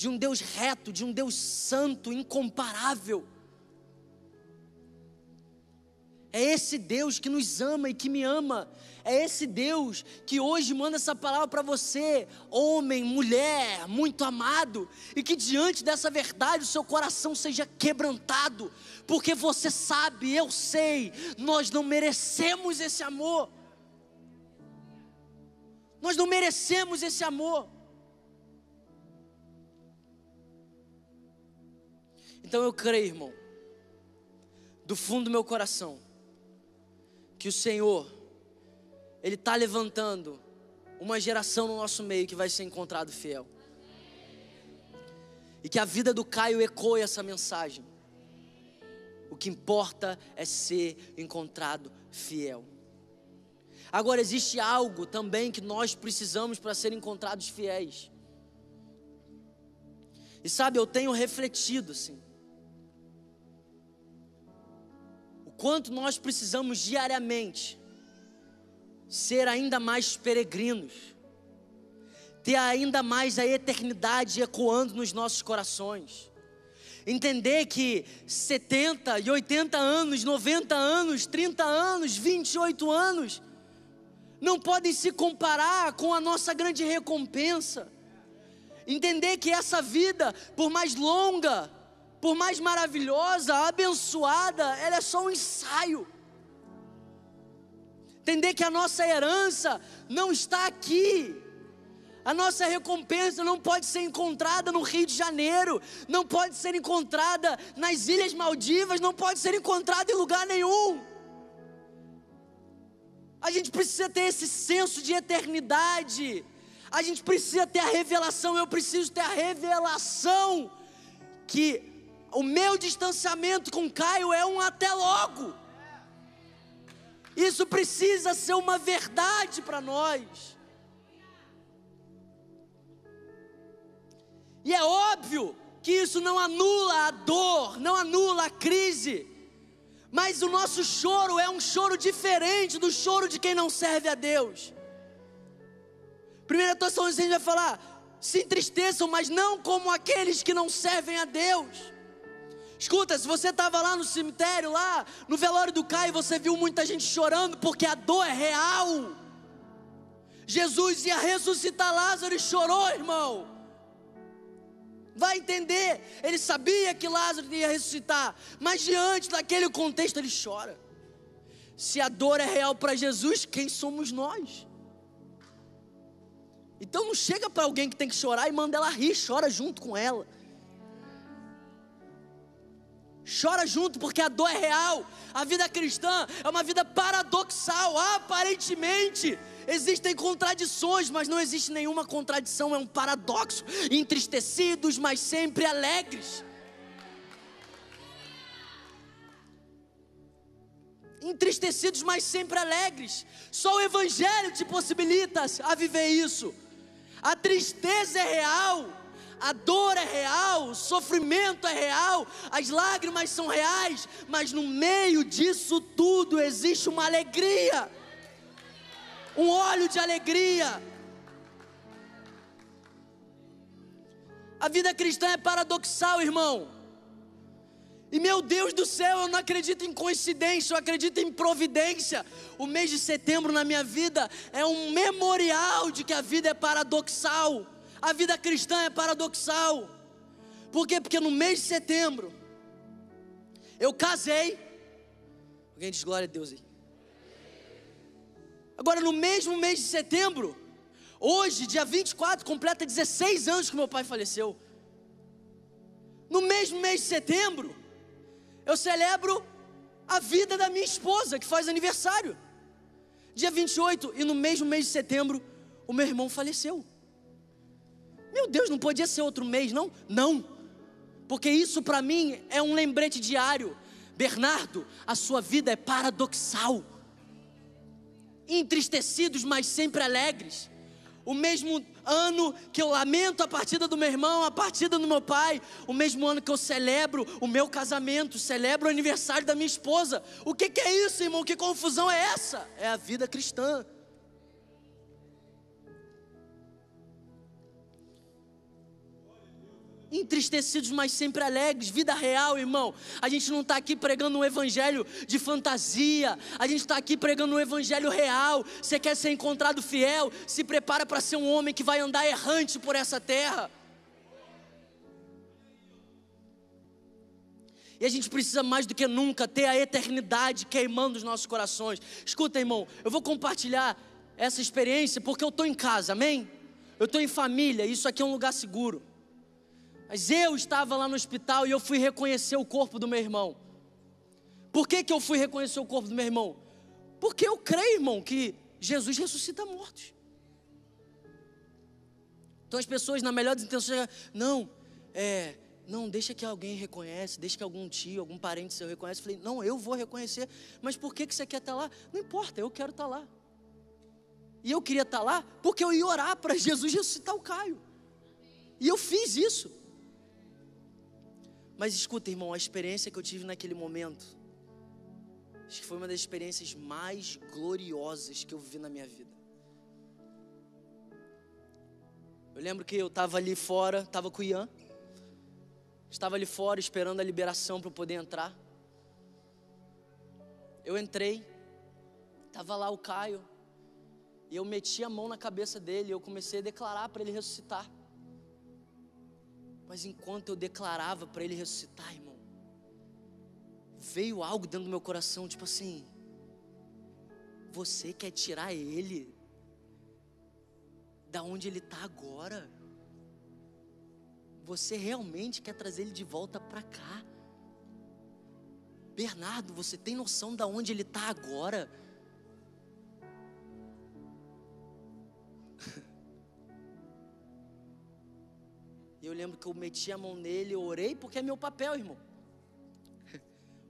de um Deus reto, de um Deus santo, incomparável. É esse Deus que nos ama e que me ama. É esse Deus que hoje manda essa palavra para você, homem, mulher, muito amado, e que diante dessa verdade o seu coração seja quebrantado, porque você sabe, eu sei, nós não merecemos esse amor. Nós não merecemos esse amor. Então eu creio, irmão, do fundo do meu coração, que o Senhor, Ele está levantando uma geração no nosso meio que vai ser encontrado fiel. E que a vida do Caio ecoe essa mensagem. O que importa é ser encontrado fiel. Agora, existe algo também que nós precisamos para ser encontrados fiéis. E sabe, eu tenho refletido assim. Quanto nós precisamos diariamente ser ainda mais peregrinos, ter ainda mais a eternidade ecoando nos nossos corações. Entender que 70 e 80 anos, 90 anos, 30 anos, 28 anos, não podem se comparar com a nossa grande recompensa. Entender que essa vida, por mais longa, por mais maravilhosa, abençoada, ela é só um ensaio. Entender que a nossa herança não está aqui. A nossa recompensa não pode ser encontrada no Rio de Janeiro, não pode ser encontrada nas Ilhas Maldivas, não pode ser encontrada em lugar nenhum. A gente precisa ter esse senso de eternidade. A gente precisa ter a revelação, eu preciso ter a revelação que o meu distanciamento com Caio é um até logo. Isso precisa ser uma verdade para nós. E é óbvio que isso não anula a dor, não anula a crise, mas o nosso choro é um choro diferente do choro de quem não serve a Deus. Primeira Tessalonicenses vai falar: se entristeçam, mas não como aqueles que não servem a Deus. Escuta, se você estava lá no cemitério, lá no velório do Caio, você viu muita gente chorando porque a dor é real. Jesus ia ressuscitar Lázaro e chorou, irmão. Vai entender, ele sabia que Lázaro ia ressuscitar, mas diante daquele contexto ele chora. Se a dor é real para Jesus, quem somos nós? Então não chega para alguém que tem que chorar e manda ela rir, chora junto com ela. Chora junto, porque a dor é real. A vida cristã é uma vida paradoxal. Aparentemente, existem contradições, mas não existe nenhuma contradição, é um paradoxo. Entristecidos, mas sempre alegres. Entristecidos, mas sempre alegres. Só o Evangelho te possibilita a viver isso. A tristeza é real a dor é real, o sofrimento é real, as lágrimas são reais, mas no meio disso tudo existe uma alegria, um óleo de alegria. A vida cristã é paradoxal, irmão. E meu Deus do céu, eu não acredito em coincidência, eu acredito em providência. O mês de setembro na minha vida é um memorial de que a vida é paradoxal. A vida cristã é paradoxal. Por quê? Porque no mês de setembro, eu casei. Alguém diz glória a Deus aí. Agora, no mesmo mês de setembro, hoje, dia 24, completa 16 anos que meu pai faleceu. No mesmo mês de setembro, eu celebro a vida da minha esposa, que faz aniversário. Dia 28, e no mesmo mês de setembro, o meu irmão faleceu. Meu Deus, não podia ser outro mês, não? Não, porque isso para mim é um lembrete diário. Bernardo, a sua vida é paradoxal. Entristecidos, mas sempre alegres. O mesmo ano que eu lamento a partida do meu irmão, a partida do meu pai, o mesmo ano que eu celebro o meu casamento, celebro o aniversário da minha esposa. O que, que é isso, irmão? Que confusão é essa? É a vida cristã. Entristecidos, mas sempre alegres. Vida real, irmão. A gente não está aqui pregando um evangelho de fantasia. A gente está aqui pregando um evangelho real. Você quer ser encontrado fiel? Se prepara para ser um homem que vai andar errante por essa terra. E a gente precisa mais do que nunca ter a eternidade queimando os nossos corações. Escuta, irmão, eu vou compartilhar essa experiência porque eu estou em casa, amém? Eu estou em família, isso aqui é um lugar seguro. Mas eu estava lá no hospital e eu fui reconhecer o corpo do meu irmão. Por que, que eu fui reconhecer o corpo do meu irmão? Porque eu creio, irmão, que Jesus ressuscita mortos. Então as pessoas, na melhor das intenções, não, é, não, deixa que alguém reconhece, deixa que algum tio, algum parente seu reconhece. Falei, não, eu vou reconhecer, mas por que, que você quer estar lá? Não importa, eu quero estar lá. E eu queria estar lá porque eu ia orar para Jesus ressuscitar o Caio. E eu fiz isso. Mas escuta, irmão, a experiência que eu tive naquele momento, acho que foi uma das experiências mais gloriosas que eu vivi na minha vida. Eu lembro que eu estava ali fora, estava com o Ian, estava ali fora esperando a liberação para poder entrar. Eu entrei, estava lá o Caio, e eu meti a mão na cabeça dele, eu comecei a declarar para ele ressuscitar. Mas enquanto eu declarava para ele ressuscitar, irmão, veio algo dentro do meu coração, tipo assim: Você quer tirar ele da onde ele está agora? Você realmente quer trazer ele de volta para cá? Bernardo, você tem noção da onde ele está agora? E eu lembro que eu meti a mão nele, orei, porque é meu papel, irmão.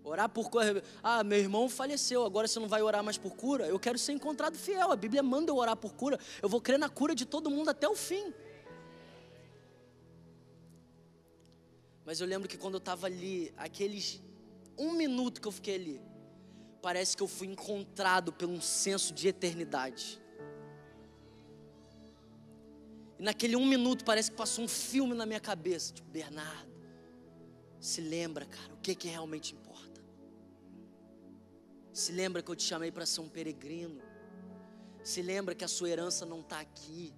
Orar por cura. Ah, meu irmão faleceu, agora você não vai orar mais por cura? Eu quero ser encontrado fiel. A Bíblia manda eu orar por cura. Eu vou crer na cura de todo mundo até o fim. Mas eu lembro que quando eu estava ali, aqueles um minuto que eu fiquei ali, parece que eu fui encontrado por um senso de eternidade. E naquele um minuto parece que passou um filme na minha cabeça. Tipo, Bernardo, se lembra, cara, o que, que realmente importa. Se lembra que eu te chamei para ser um peregrino. Se lembra que a sua herança não está aqui.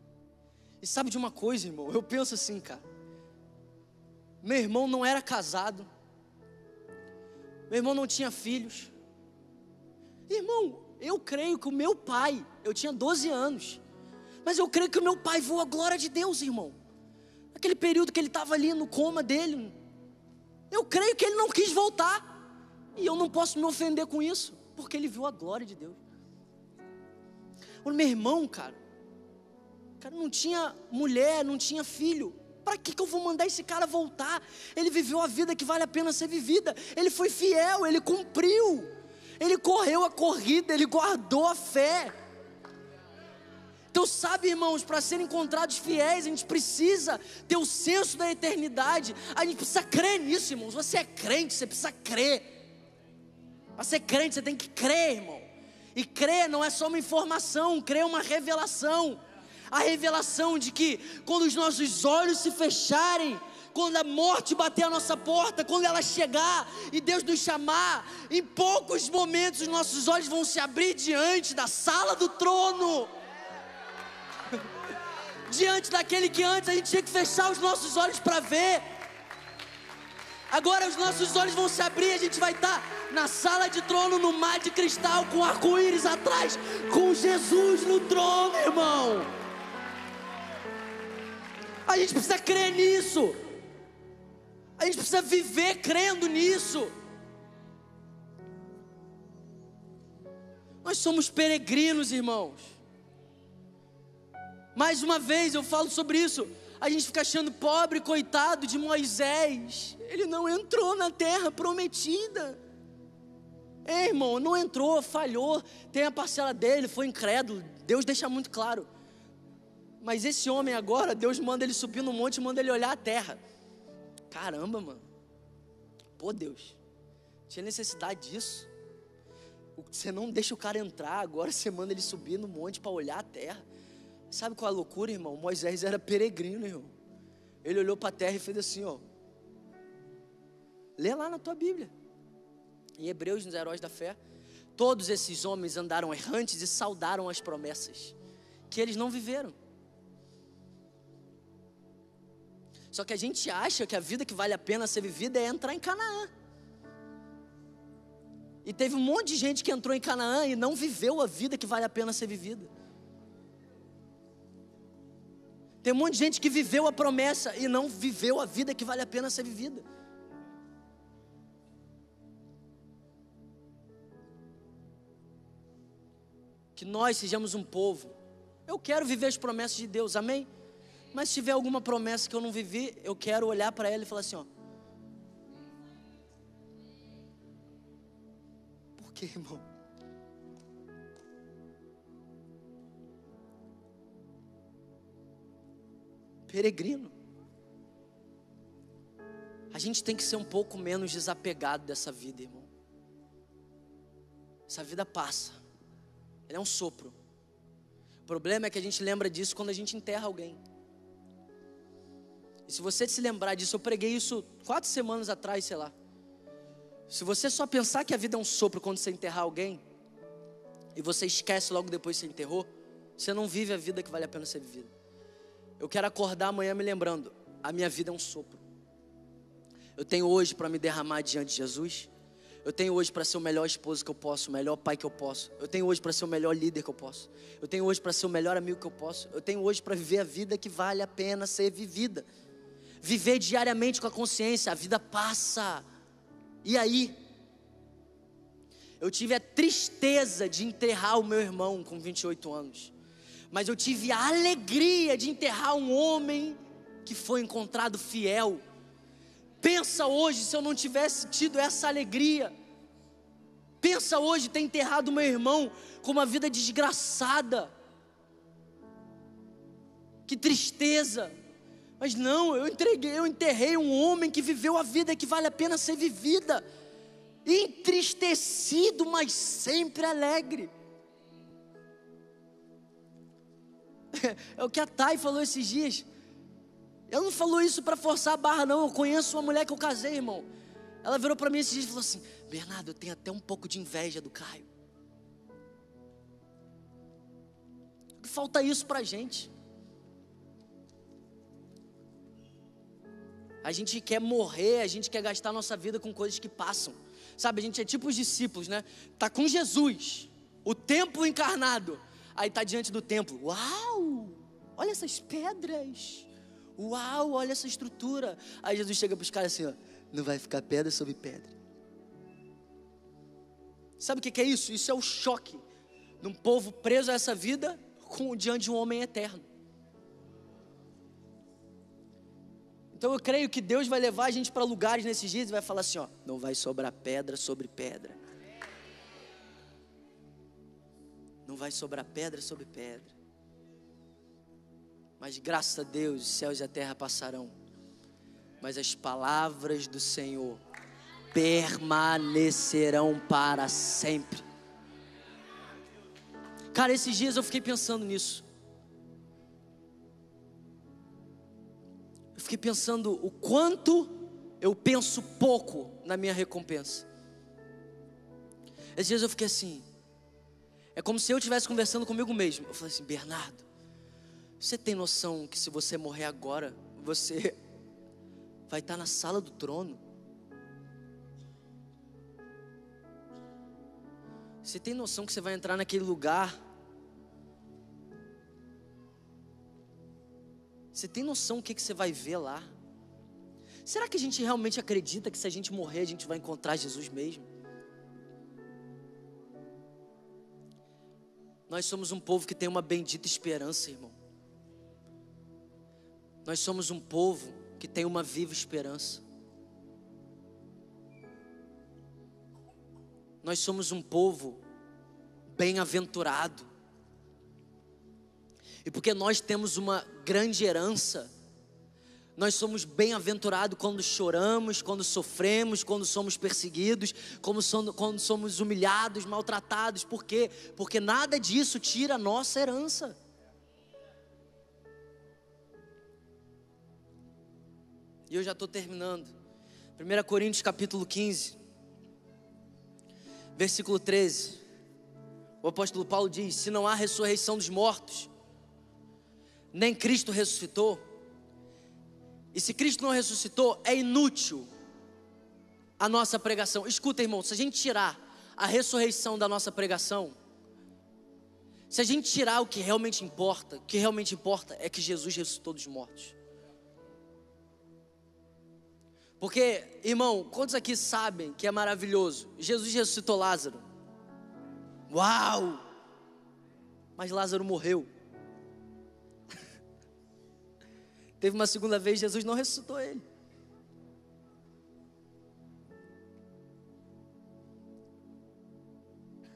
E sabe de uma coisa, irmão? Eu penso assim, cara. Meu irmão não era casado. Meu irmão não tinha filhos. Irmão, eu creio que o meu pai, eu tinha 12 anos. Mas eu creio que o meu pai viu a glória de Deus, irmão. Aquele período que ele estava ali no coma dele. Eu creio que ele não quis voltar. E eu não posso me ofender com isso, porque ele viu a glória de Deus. O meu irmão, cara, cara não tinha mulher, não tinha filho. Para que, que eu vou mandar esse cara voltar? Ele viveu a vida que vale a pena ser vivida. Ele foi fiel, ele cumpriu. Ele correu a corrida, ele guardou a fé. Então, sabe, irmãos, para ser encontrados fiéis, a gente precisa ter o senso da eternidade. A gente precisa crer nisso, irmãos. Você é crente, você precisa crer. Para ser crente, você tem que crer, irmão. E crer não é só uma informação, crer é uma revelação. A revelação de que quando os nossos olhos se fecharem, quando a morte bater a nossa porta, quando ela chegar e Deus nos chamar, em poucos momentos os nossos olhos vão se abrir diante da sala do trono diante daquele que antes a gente tinha que fechar os nossos olhos para ver. Agora os nossos olhos vão se abrir, a gente vai estar tá na sala de trono, no mar de cristal, com arco-íris atrás, com Jesus no trono, irmão. A gente precisa crer nisso. A gente precisa viver crendo nisso. Nós somos peregrinos, irmãos. Mais uma vez eu falo sobre isso. A gente fica achando pobre, coitado de Moisés. Ele não entrou na terra prometida. É, irmão, não entrou, falhou, tem a parcela dele, foi incrédulo. Deus deixa muito claro. Mas esse homem agora, Deus manda ele subir no monte e manda ele olhar a terra. Caramba, mano. Pô, Deus, tinha necessidade disso. Você não deixa o cara entrar, agora você manda ele subir no monte para olhar a terra. Sabe qual é a loucura, irmão? Moisés era peregrino, irmão. Ele olhou para a terra e fez assim, ó. Lê lá na tua Bíblia. Em Hebreus, nos heróis da fé. Todos esses homens andaram errantes e saudaram as promessas que eles não viveram. Só que a gente acha que a vida que vale a pena ser vivida é entrar em Canaã. E teve um monte de gente que entrou em Canaã e não viveu a vida que vale a pena ser vivida. Tem um monte de gente que viveu a promessa e não viveu a vida que vale a pena ser vivida. Que nós sejamos um povo. Eu quero viver as promessas de Deus, amém? Mas se tiver alguma promessa que eu não vivi, eu quero olhar para ela e falar assim: ó. Por que, irmão? Peregrino. A gente tem que ser um pouco menos desapegado dessa vida, irmão. Essa vida passa. Ela é um sopro. O problema é que a gente lembra disso quando a gente enterra alguém. E se você se lembrar disso, eu preguei isso quatro semanas atrás, sei lá. Se você só pensar que a vida é um sopro quando você enterrar alguém, e você esquece logo depois que você enterrou, você não vive a vida que vale a pena ser vivida. Eu quero acordar amanhã me lembrando: a minha vida é um sopro. Eu tenho hoje para me derramar diante de Jesus. Eu tenho hoje para ser o melhor esposo que eu posso, o melhor pai que eu posso. Eu tenho hoje para ser o melhor líder que eu posso. Eu tenho hoje para ser o melhor amigo que eu posso. Eu tenho hoje para viver a vida que vale a pena ser vivida. Viver diariamente com a consciência, a vida passa. E aí? Eu tive a tristeza de enterrar o meu irmão com 28 anos. Mas eu tive a alegria de enterrar um homem que foi encontrado fiel Pensa hoje se eu não tivesse tido essa alegria. Pensa hoje ter enterrado meu irmão com uma vida desgraçada. Que tristeza. Mas não, eu entreguei, eu enterrei um homem que viveu a vida que vale a pena ser vivida. Entristecido, mas sempre alegre. É o que a Thay falou esses dias. Ela não falou isso para forçar a barra, não. Eu conheço uma mulher que eu casei, irmão. Ela virou para mim esses dias e falou assim: Bernardo, eu tenho até um pouco de inveja do Caio. Falta isso para a gente. A gente quer morrer, a gente quer gastar nossa vida com coisas que passam. Sabe, a gente é tipo os discípulos, né? Tá com Jesus, o templo encarnado. Aí tá diante do templo. Uau! Olha essas pedras. Uau, olha essa estrutura. Aí Jesus chega para os caras assim: ó, não vai ficar pedra sobre pedra. Sabe o que é isso? Isso é o choque de um povo preso a essa vida com, diante de um homem eterno. Então eu creio que Deus vai levar a gente para lugares nesses dias e vai falar assim: ó, não vai sobrar pedra sobre pedra. Não vai sobrar pedra sobre pedra. Mas graças a Deus, os céus e a terra passarão. Mas as palavras do Senhor permanecerão para sempre. Cara, esses dias eu fiquei pensando nisso. Eu fiquei pensando o quanto eu penso pouco na minha recompensa. Esses dias eu fiquei assim. É como se eu estivesse conversando comigo mesmo. Eu falei assim, Bernardo, você tem noção que se você morrer agora, você vai estar na sala do trono? Você tem noção que você vai entrar naquele lugar? Você tem noção o que, que você vai ver lá? Será que a gente realmente acredita que se a gente morrer a gente vai encontrar Jesus mesmo? Nós somos um povo que tem uma bendita esperança, irmão. Nós somos um povo que tem uma viva esperança. Nós somos um povo bem-aventurado. E porque nós temos uma grande herança, nós somos bem-aventurados quando choramos, quando sofremos, quando somos perseguidos, quando somos humilhados, maltratados. Por quê? Porque nada disso tira a nossa herança. E eu já estou terminando. 1 Coríntios capítulo 15, versículo 13. O apóstolo Paulo diz: Se não há ressurreição dos mortos, nem Cristo ressuscitou, e se Cristo não ressuscitou, é inútil a nossa pregação. Escuta, irmão, se a gente tirar a ressurreição da nossa pregação, se a gente tirar o que realmente importa, o que realmente importa é que Jesus ressuscitou dos mortos. Porque, irmão, quantos aqui sabem que é maravilhoso? Jesus ressuscitou Lázaro. Uau! Mas Lázaro morreu. Teve uma segunda vez, Jesus não ressuscitou ele.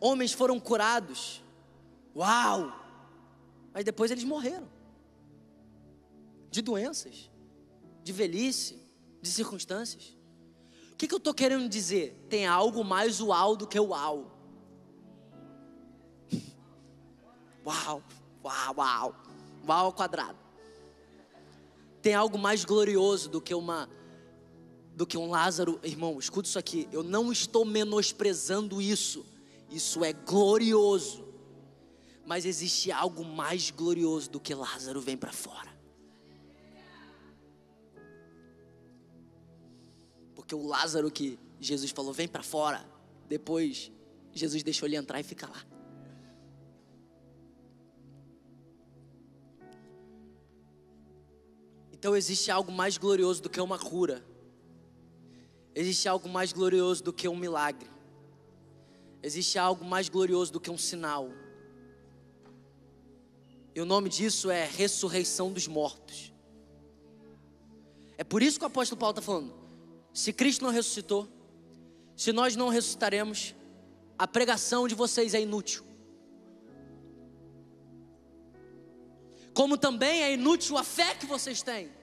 Homens foram curados. Uau! Mas depois eles morreram. De doenças, de velhice, de circunstâncias. O que, que eu estou querendo dizer? Tem algo mais uau do que uau. Uau, uau, uau. Uau ao quadrado. Tem algo mais glorioso do que uma do que um Lázaro, irmão, escuta isso aqui. Eu não estou menosprezando isso. Isso é glorioso. Mas existe algo mais glorioso do que Lázaro vem para fora. Porque o Lázaro que Jesus falou, vem para fora, Depois, Jesus deixou ele entrar e ficar lá. Então existe algo mais glorioso do que uma cura. Existe algo mais glorioso do que um milagre. Existe algo mais glorioso do que um sinal. E o nome disso é ressurreição dos mortos. É por isso que o apóstolo Paulo está falando: se Cristo não ressuscitou, se nós não ressuscitaremos, a pregação de vocês é inútil. Como também é inútil a fé que vocês têm.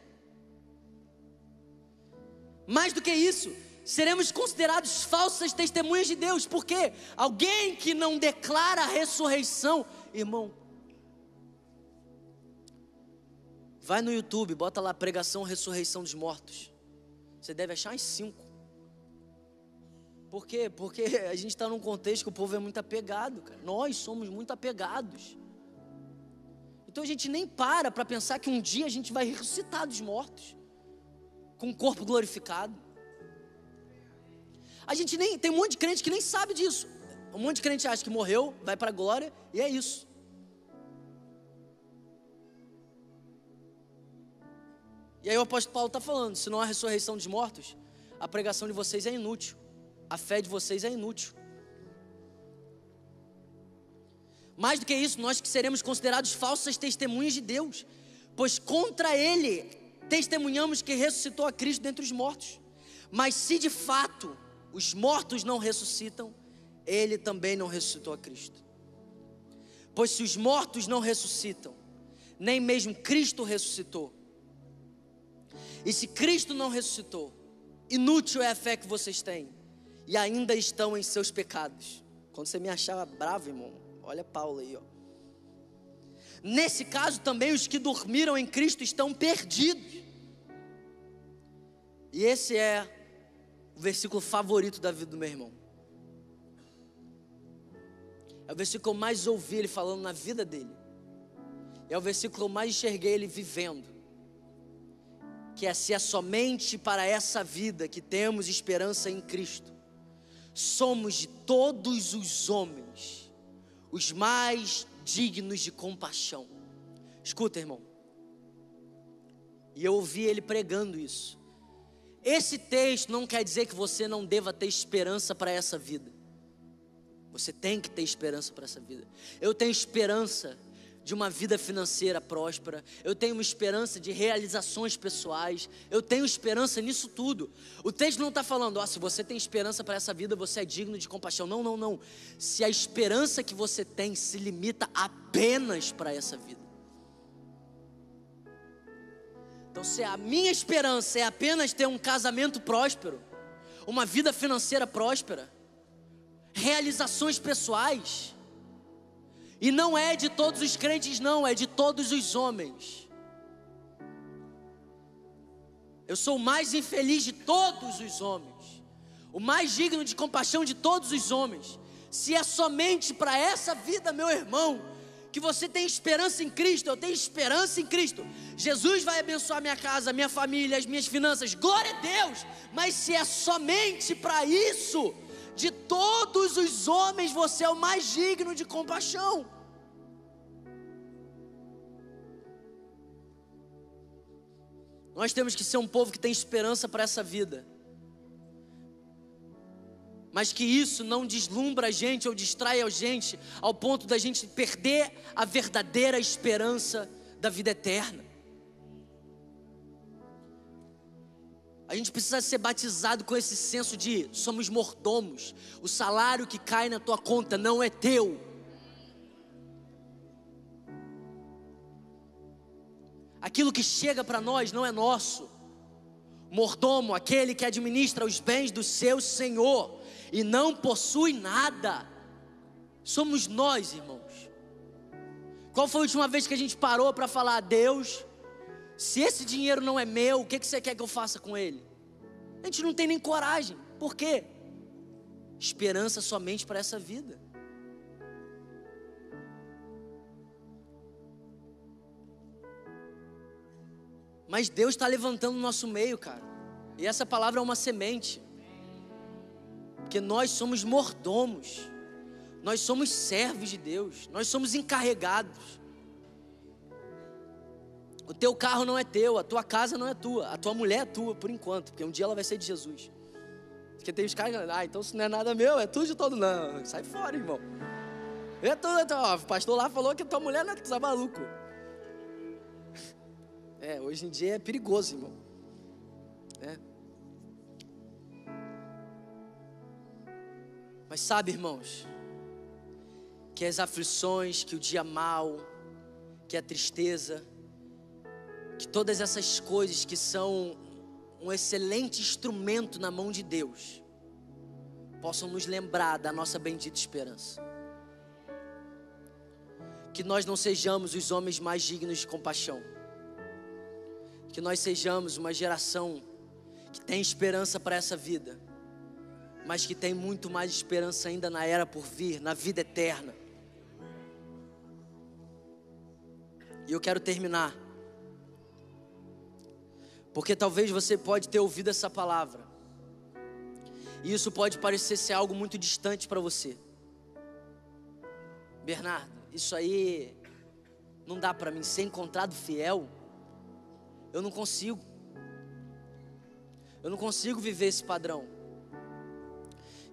Mais do que isso, seremos considerados falsas testemunhas de Deus, porque alguém que não declara a ressurreição, irmão, vai no YouTube, bota lá pregação ressurreição dos mortos. Você deve achar uns cinco. Por quê? Porque a gente está num contexto que o povo é muito apegado, cara. Nós somos muito apegados. Então a gente nem para para pensar que um dia a gente vai ressuscitar dos mortos com o corpo glorificado. A gente nem tem um monte de crente que nem sabe disso. Um monte de crente acha que morreu, vai para a glória e é isso. E aí o apóstolo Paulo está falando: se não há ressurreição dos mortos, a pregação de vocês é inútil, a fé de vocês é inútil. Mais do que isso, nós que seremos considerados falsas testemunhas de Deus, pois contra Ele testemunhamos que ressuscitou a Cristo dentre os mortos. Mas se de fato os mortos não ressuscitam, Ele também não ressuscitou a Cristo. Pois se os mortos não ressuscitam, nem mesmo Cristo ressuscitou. E se Cristo não ressuscitou, inútil é a fé que vocês têm, e ainda estão em seus pecados. Quando você me achava bravo, irmão, olha Paulo aí, ó. Nesse caso também os que dormiram em Cristo estão perdidos. E esse é o versículo favorito da vida do meu irmão. É o versículo que eu mais ouvi ele falando na vida dele. É o versículo que eu mais enxerguei ele vivendo. Que é se é somente para essa vida que temos esperança em Cristo. Somos de todos os homens os mais dignos de compaixão. Escuta, irmão. E eu ouvi ele pregando isso. Esse texto não quer dizer que você não deva ter esperança para essa vida. Você tem que ter esperança para essa vida. Eu tenho esperança de uma vida financeira próspera, eu tenho uma esperança de realizações pessoais, eu tenho esperança nisso tudo. O texto não está falando, ó, se você tem esperança para essa vida, você é digno de compaixão. Não, não, não. Se a esperança que você tem se limita apenas para essa vida. Então, se a minha esperança é apenas ter um casamento próspero, uma vida financeira próspera, realizações pessoais, e não é de todos os crentes, não, é de todos os homens. Eu sou o mais infeliz de todos os homens, o mais digno de compaixão de todos os homens. Se é somente para essa vida, meu irmão, que você tem esperança em Cristo, eu tenho esperança em Cristo. Jesus vai abençoar minha casa, minha família, as minhas finanças, glória a Deus. Mas se é somente para isso, de todos os homens, você é o mais digno de compaixão. Nós temos que ser um povo que tem esperança para essa vida. Mas que isso não deslumbra a gente ou distrai a gente ao ponto da gente perder a verdadeira esperança da vida eterna. A gente precisa ser batizado com esse senso de somos mordomos. O salário que cai na tua conta não é teu. Aquilo que chega para nós não é nosso. Mordomo, aquele que administra os bens do seu senhor e não possui nada. Somos nós, irmãos. Qual foi a última vez que a gente parou para falar a Deus? Se esse dinheiro não é meu, o que, você quer que eu faça com ele? A gente não tem nem coragem. Por quê? Esperança somente para essa vida. Mas Deus está levantando o nosso meio, cara. E essa palavra é uma semente. Porque nós somos mordomos. Nós somos servos de Deus. Nós somos encarregados. O teu carro não é teu, a tua casa não é tua, a tua mulher é tua por enquanto, porque um dia ela vai ser de Jesus. Porque tem os caras ah, então isso não é nada meu, é tudo de todo. Não, sai fora, irmão. É tudo, então, ó, o pastor lá falou que tua mulher não é, tu tá maluco. É, hoje em dia é perigoso, irmão. É. Mas sabe, irmãos, que as aflições, que o dia mal, que a tristeza, que todas essas coisas que são um excelente instrumento na mão de Deus, possam nos lembrar da nossa bendita esperança. Que nós não sejamos os homens mais dignos de compaixão. Que nós sejamos uma geração que tem esperança para essa vida, mas que tem muito mais esperança ainda na era por vir, na vida eterna. E eu quero terminar porque talvez você pode ter ouvido essa palavra. E isso pode parecer ser algo muito distante para você. Bernardo, isso aí não dá para mim ser encontrado fiel. Eu não consigo. Eu não consigo viver esse padrão.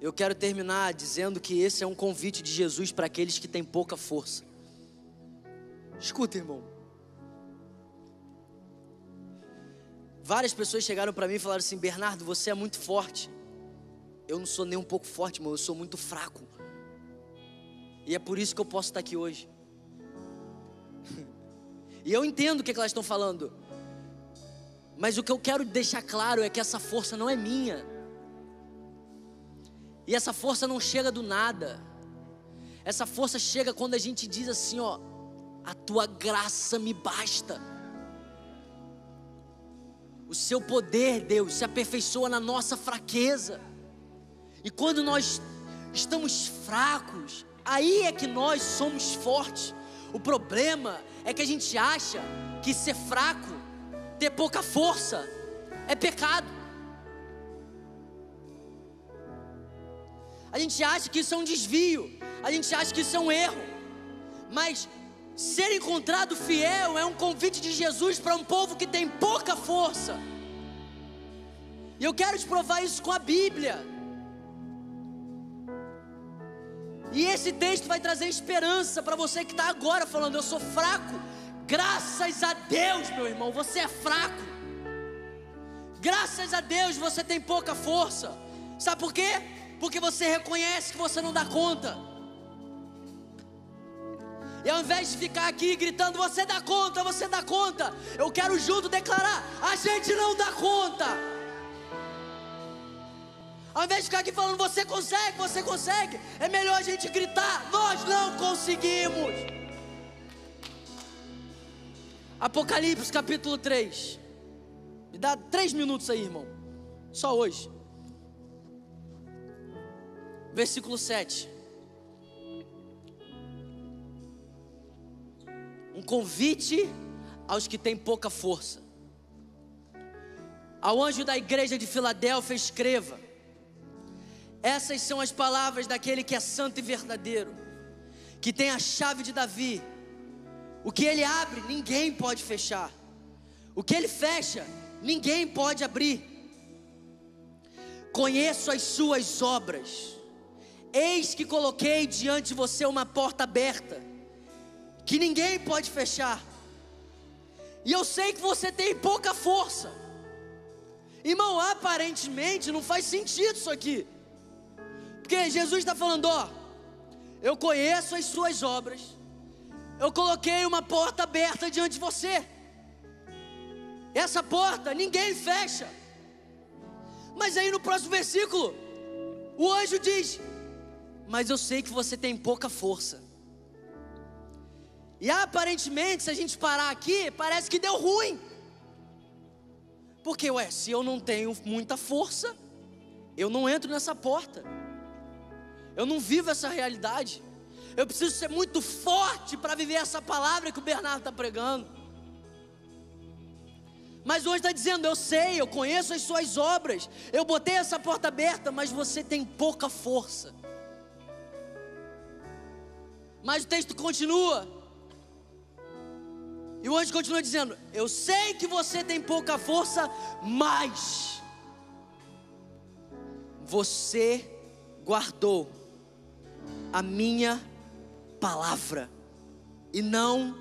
Eu quero terminar dizendo que esse é um convite de Jesus para aqueles que têm pouca força. Escuta, irmão. Várias pessoas chegaram para mim e falaram assim: Bernardo, você é muito forte. Eu não sou nem um pouco forte, irmão, eu sou muito fraco. E é por isso que eu posso estar aqui hoje. e eu entendo o que, é que elas estão falando. Mas o que eu quero deixar claro é que essa força não é minha. E essa força não chega do nada. Essa força chega quando a gente diz assim, ó, a tua graça me basta. O seu poder, Deus, se aperfeiçoa na nossa fraqueza. E quando nós estamos fracos, aí é que nós somos fortes. O problema é que a gente acha que ser fraco, ter pouca força, é pecado. A gente acha que isso é um desvio, a gente acha que isso é um erro, mas Ser encontrado fiel é um convite de Jesus para um povo que tem pouca força. E eu quero te provar isso com a Bíblia. E esse texto vai trazer esperança para você que está agora falando: Eu sou fraco. Graças a Deus, meu irmão, você é fraco. Graças a Deus você tem pouca força. Sabe por quê? Porque você reconhece que você não dá conta. E ao invés de ficar aqui gritando, você dá conta, você dá conta, eu quero junto declarar: a gente não dá conta. Ao invés de ficar aqui falando, você consegue, você consegue, é melhor a gente gritar: nós não conseguimos. Apocalipse capítulo 3. Me dá três minutos aí, irmão. Só hoje. Versículo 7. um convite aos que têm pouca força. Ao anjo da igreja de Filadélfia, escreva: Essas são as palavras daquele que é santo e verdadeiro, que tem a chave de Davi. O que ele abre, ninguém pode fechar. O que ele fecha, ninguém pode abrir. Conheço as suas obras. Eis que coloquei diante de você uma porta aberta que ninguém pode fechar. E eu sei que você tem pouca força. Irmão, aparentemente não faz sentido isso aqui. Porque Jesus está falando: ó, eu conheço as suas obras, eu coloquei uma porta aberta diante de você. Essa porta ninguém fecha. Mas aí no próximo versículo, o anjo diz: Mas eu sei que você tem pouca força. E aparentemente, se a gente parar aqui, parece que deu ruim. Porque, ué, se eu não tenho muita força, eu não entro nessa porta. Eu não vivo essa realidade. Eu preciso ser muito forte para viver essa palavra que o Bernardo está pregando. Mas anjo está dizendo: Eu sei, eu conheço as suas obras, eu botei essa porta aberta, mas você tem pouca força. Mas o texto continua. E o anjo continua dizendo: Eu sei que você tem pouca força, mas você guardou a minha palavra e não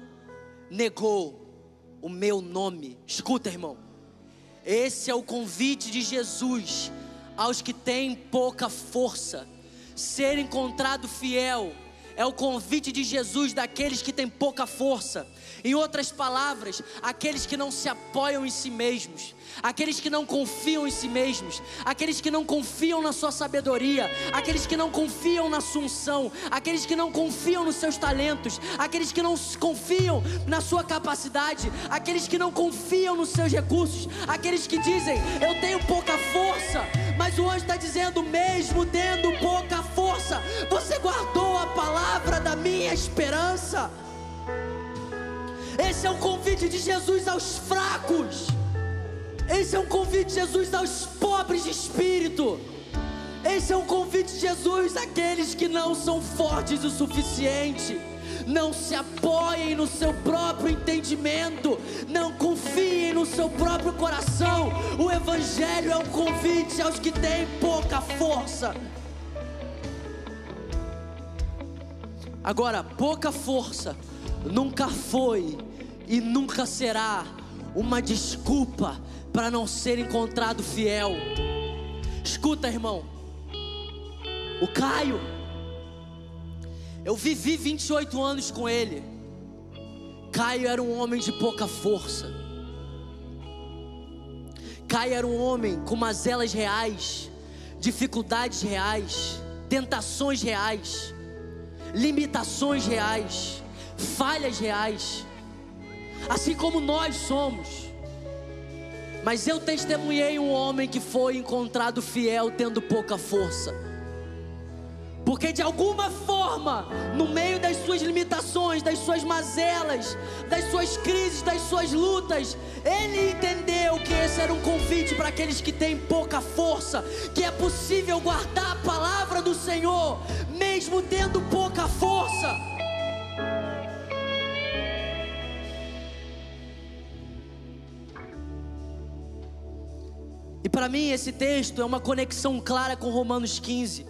negou o meu nome. Escuta, irmão. Esse é o convite de Jesus aos que têm pouca força. Ser encontrado fiel é o convite de Jesus daqueles que têm pouca força. Em outras palavras, aqueles que não se apoiam em si mesmos, aqueles que não confiam em si mesmos, aqueles que não confiam na sua sabedoria, aqueles que não confiam na sua unção, aqueles que não confiam nos seus talentos, aqueles que não confiam na sua capacidade, aqueles que não confiam nos seus recursos, aqueles que dizem: Eu tenho pouca força, mas o anjo está dizendo: Mesmo tendo pouca força, você guardou a palavra da minha esperança. Esse é o convite de Jesus aos fracos. Esse é um convite de Jesus aos pobres de espírito. Esse é um convite de Jesus àqueles que não são fortes o suficiente. Não se apoiem no seu próprio entendimento, não confiem no seu próprio coração. O Evangelho é um convite aos que têm pouca força. Agora, pouca força nunca foi e nunca será uma desculpa para não ser encontrado fiel. Escuta, irmão. O Caio, eu vivi 28 anos com ele. Caio era um homem de pouca força. Caio era um homem com mazelas reais, dificuldades reais, tentações reais, limitações reais, falhas reais assim como nós somos. Mas eu testemunhei um homem que foi encontrado fiel, tendo pouca força. Porque de alguma forma, no meio das suas limitações, das suas mazelas, das suas crises, das suas lutas, ele entendeu que esse era um convite para aqueles que têm pouca força, que é possível guardar a palavra do Senhor, mesmo tendo pouca força. E para mim esse texto é uma conexão clara com Romanos 15.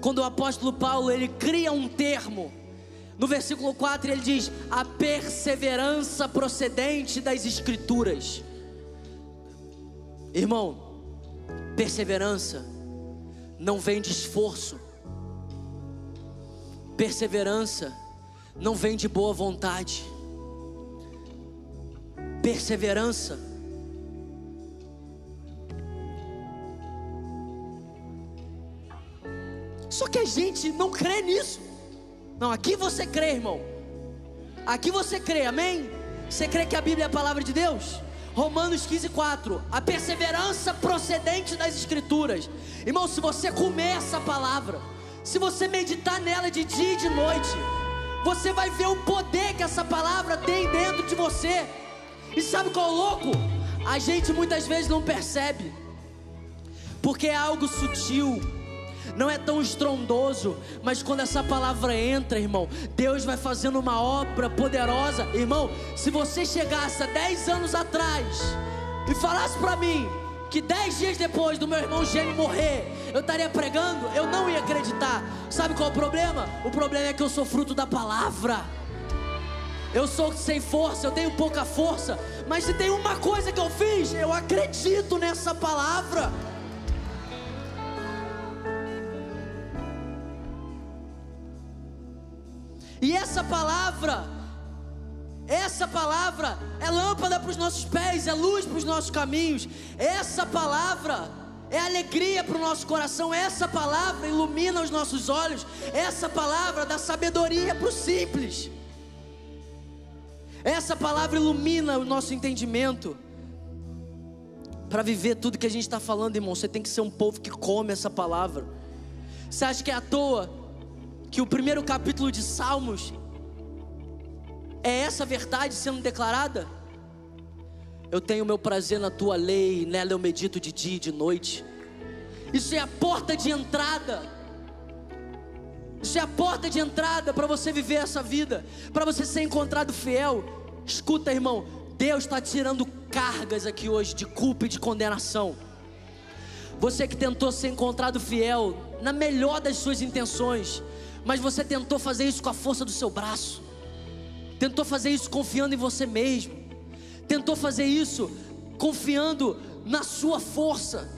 Quando o apóstolo Paulo ele cria um termo, no versículo 4 ele diz: "A perseverança procedente das escrituras". Irmão, perseverança não vem de esforço. Perseverança não vem de boa vontade. Perseverança Só que a gente não crê nisso. Não, aqui você crê, irmão. Aqui você crê, amém? Você crê que a Bíblia é a palavra de Deus? Romanos 15, 4. A perseverança procedente das Escrituras. Irmão, se você comer essa palavra, se você meditar nela de dia e de noite, você vai ver o poder que essa palavra tem dentro de você. E sabe qual é o louco? A gente muitas vezes não percebe, porque é algo sutil não é tão estrondoso, mas quando essa palavra entra, irmão, Deus vai fazendo uma obra poderosa. Irmão, se você chegasse há 10 anos atrás e falasse para mim que 10 dias depois do meu irmão gêmeo morrer, eu estaria pregando, eu não ia acreditar. Sabe qual é o problema? O problema é que eu sou fruto da palavra. Eu sou sem força, eu tenho pouca força, mas se tem uma coisa que eu fiz, eu acredito nessa palavra. E essa palavra, essa palavra é lâmpada para os nossos pés, é luz para os nossos caminhos. Essa palavra é alegria para o nosso coração. Essa palavra ilumina os nossos olhos. Essa palavra dá sabedoria para o simples. Essa palavra ilumina o nosso entendimento. Para viver tudo que a gente está falando, irmão, você tem que ser um povo que come essa palavra. Você acha que é à toa que o primeiro capítulo de Salmos é essa verdade sendo declarada? Eu tenho meu prazer na tua lei, nela eu medito de dia e de noite. Isso é a porta de entrada. Isso é a porta de entrada para você viver essa vida, para você ser encontrado fiel. Escuta, irmão, Deus está tirando cargas aqui hoje de culpa e de condenação. Você que tentou ser encontrado fiel, na melhor das suas intenções, mas você tentou fazer isso com a força do seu braço, tentou fazer isso confiando em você mesmo, tentou fazer isso confiando na sua força.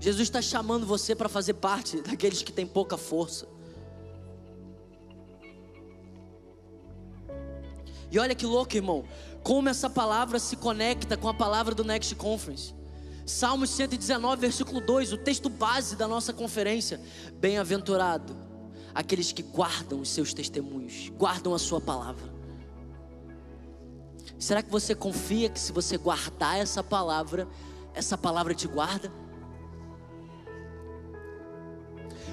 Jesus está chamando você para fazer parte daqueles que têm pouca força. E olha que louco, irmão, como essa palavra se conecta com a palavra do Next Conference. Salmos 119, versículo 2, o texto base da nossa conferência. Bem-aventurado aqueles que guardam os seus testemunhos, guardam a sua palavra. Será que você confia que se você guardar essa palavra, essa palavra te guarda?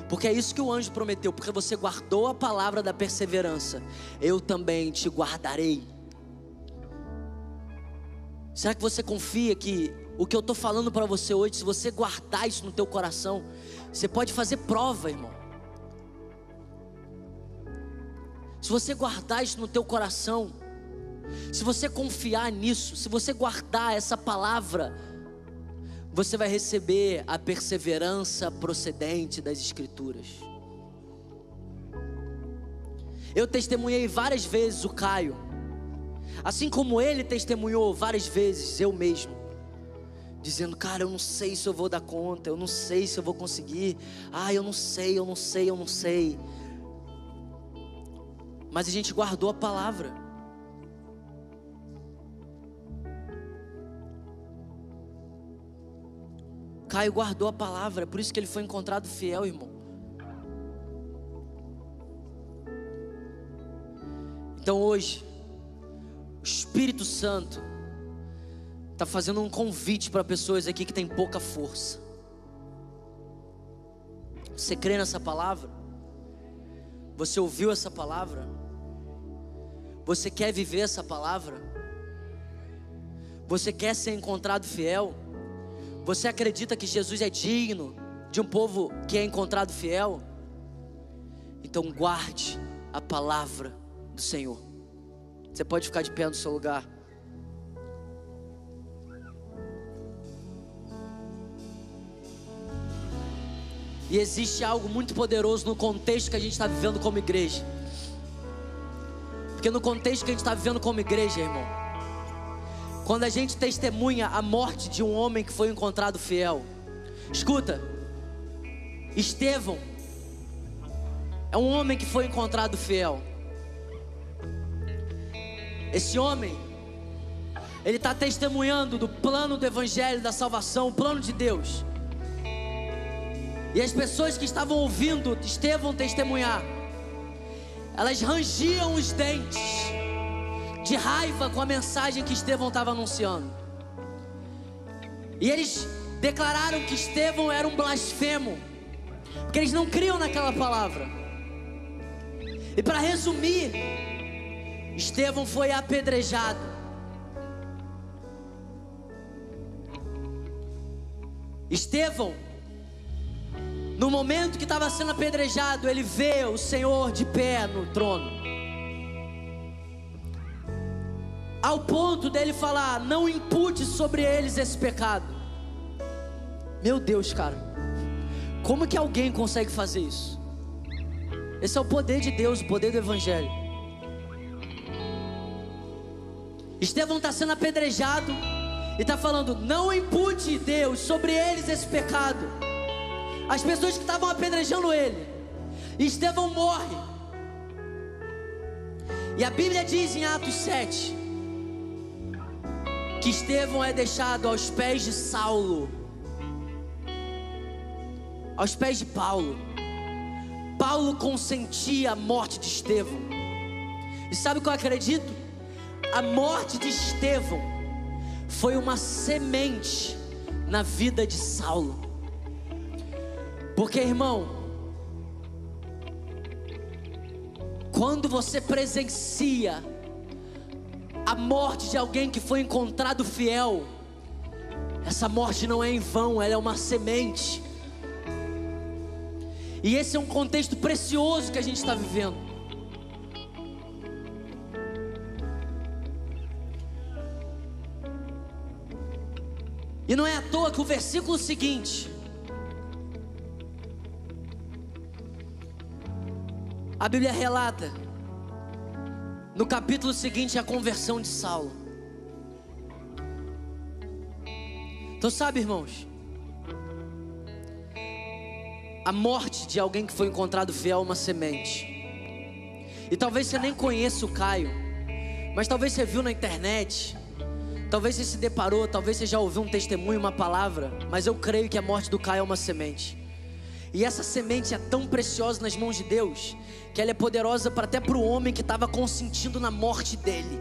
Porque é isso que o anjo prometeu, porque você guardou a palavra da perseverança, eu também te guardarei. Será que você confia que o que eu estou falando para você hoje, se você guardar isso no teu coração, você pode fazer prova, irmão. Se você guardar isso no teu coração, se você confiar nisso, se você guardar essa palavra, você vai receber a perseverança procedente das Escrituras. Eu testemunhei várias vezes o Caio, assim como ele testemunhou várias vezes eu mesmo, dizendo: Cara, eu não sei se eu vou dar conta, eu não sei se eu vou conseguir, ah, eu não sei, eu não sei, eu não sei. Mas a gente guardou a palavra. Caio guardou a palavra, por isso que ele foi encontrado fiel, irmão. Então hoje, o Espírito Santo está fazendo um convite para pessoas aqui que têm pouca força. Você crê nessa palavra? Você ouviu essa palavra? Você quer viver essa palavra? Você quer ser encontrado fiel? Você acredita que Jesus é digno de um povo que é encontrado fiel? Então guarde a palavra do Senhor. Você pode ficar de pé no seu lugar. E existe algo muito poderoso no contexto que a gente está vivendo como igreja. Porque no contexto que a gente está vivendo como igreja, irmão, quando a gente testemunha a morte de um homem que foi encontrado fiel. Escuta, Estevão é um homem que foi encontrado fiel. Esse homem, ele está testemunhando do plano do Evangelho da salvação, o plano de Deus. E as pessoas que estavam ouvindo Estevão testemunhar, elas rangiam os dentes de raiva com a mensagem que Estevão estava anunciando. E eles declararam que Estevão era um blasfemo, porque eles não criam naquela palavra. E para resumir, Estevão foi apedrejado. Estevão, no momento que estava sendo apedrejado, ele vê o Senhor de pé no trono. ao ponto dele falar: não impute sobre eles esse pecado. Meu Deus, cara, como que alguém consegue fazer isso? Esse é o poder de Deus, o poder do Evangelho. Estevão está sendo apedrejado e está falando: não impute, Deus, sobre eles esse pecado. As pessoas que estavam apedrejando ele, Estevão morre. E a Bíblia diz em Atos 7 que Estevão é deixado aos pés de Saulo, aos pés de Paulo. Paulo consentia a morte de Estevão. E sabe o que eu acredito? A morte de Estevão foi uma semente na vida de Saulo. Porque, irmão, Quando você presencia a morte de alguém que foi encontrado fiel, essa morte não é em vão, ela é uma semente. E esse é um contexto precioso que a gente está vivendo. E não é à toa que o versículo seguinte, a Bíblia relata, no capítulo seguinte, a conversão de Saulo. Então, sabe, irmãos, a morte de alguém que foi encontrado fiel é uma semente. E talvez você nem conheça o Caio, mas talvez você viu na internet, talvez você se deparou, talvez você já ouviu um testemunho, uma palavra, mas eu creio que a morte do Caio é uma semente. E essa semente é tão preciosa nas mãos de Deus, que ela é poderosa para até para o homem que estava consentindo na morte dele.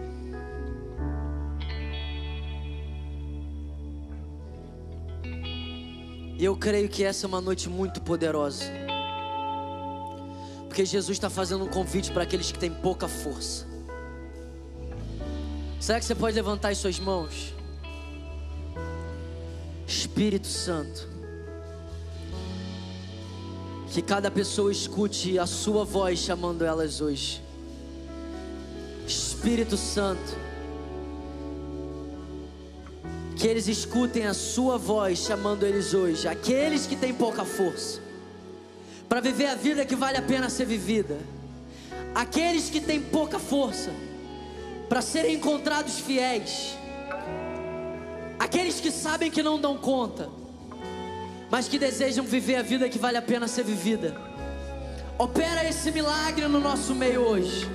E eu creio que essa é uma noite muito poderosa. Porque Jesus está fazendo um convite para aqueles que têm pouca força. Será que você pode levantar as suas mãos? Espírito Santo. Que cada pessoa escute a sua voz chamando elas hoje. Espírito Santo. Que eles escutem a sua voz chamando eles hoje, aqueles que têm pouca força, para viver a vida que vale a pena ser vivida, aqueles que têm pouca força, para serem encontrados fiéis, aqueles que sabem que não dão conta, mas que desejam viver a vida que vale a pena ser vivida. Opera esse milagre no nosso meio hoje.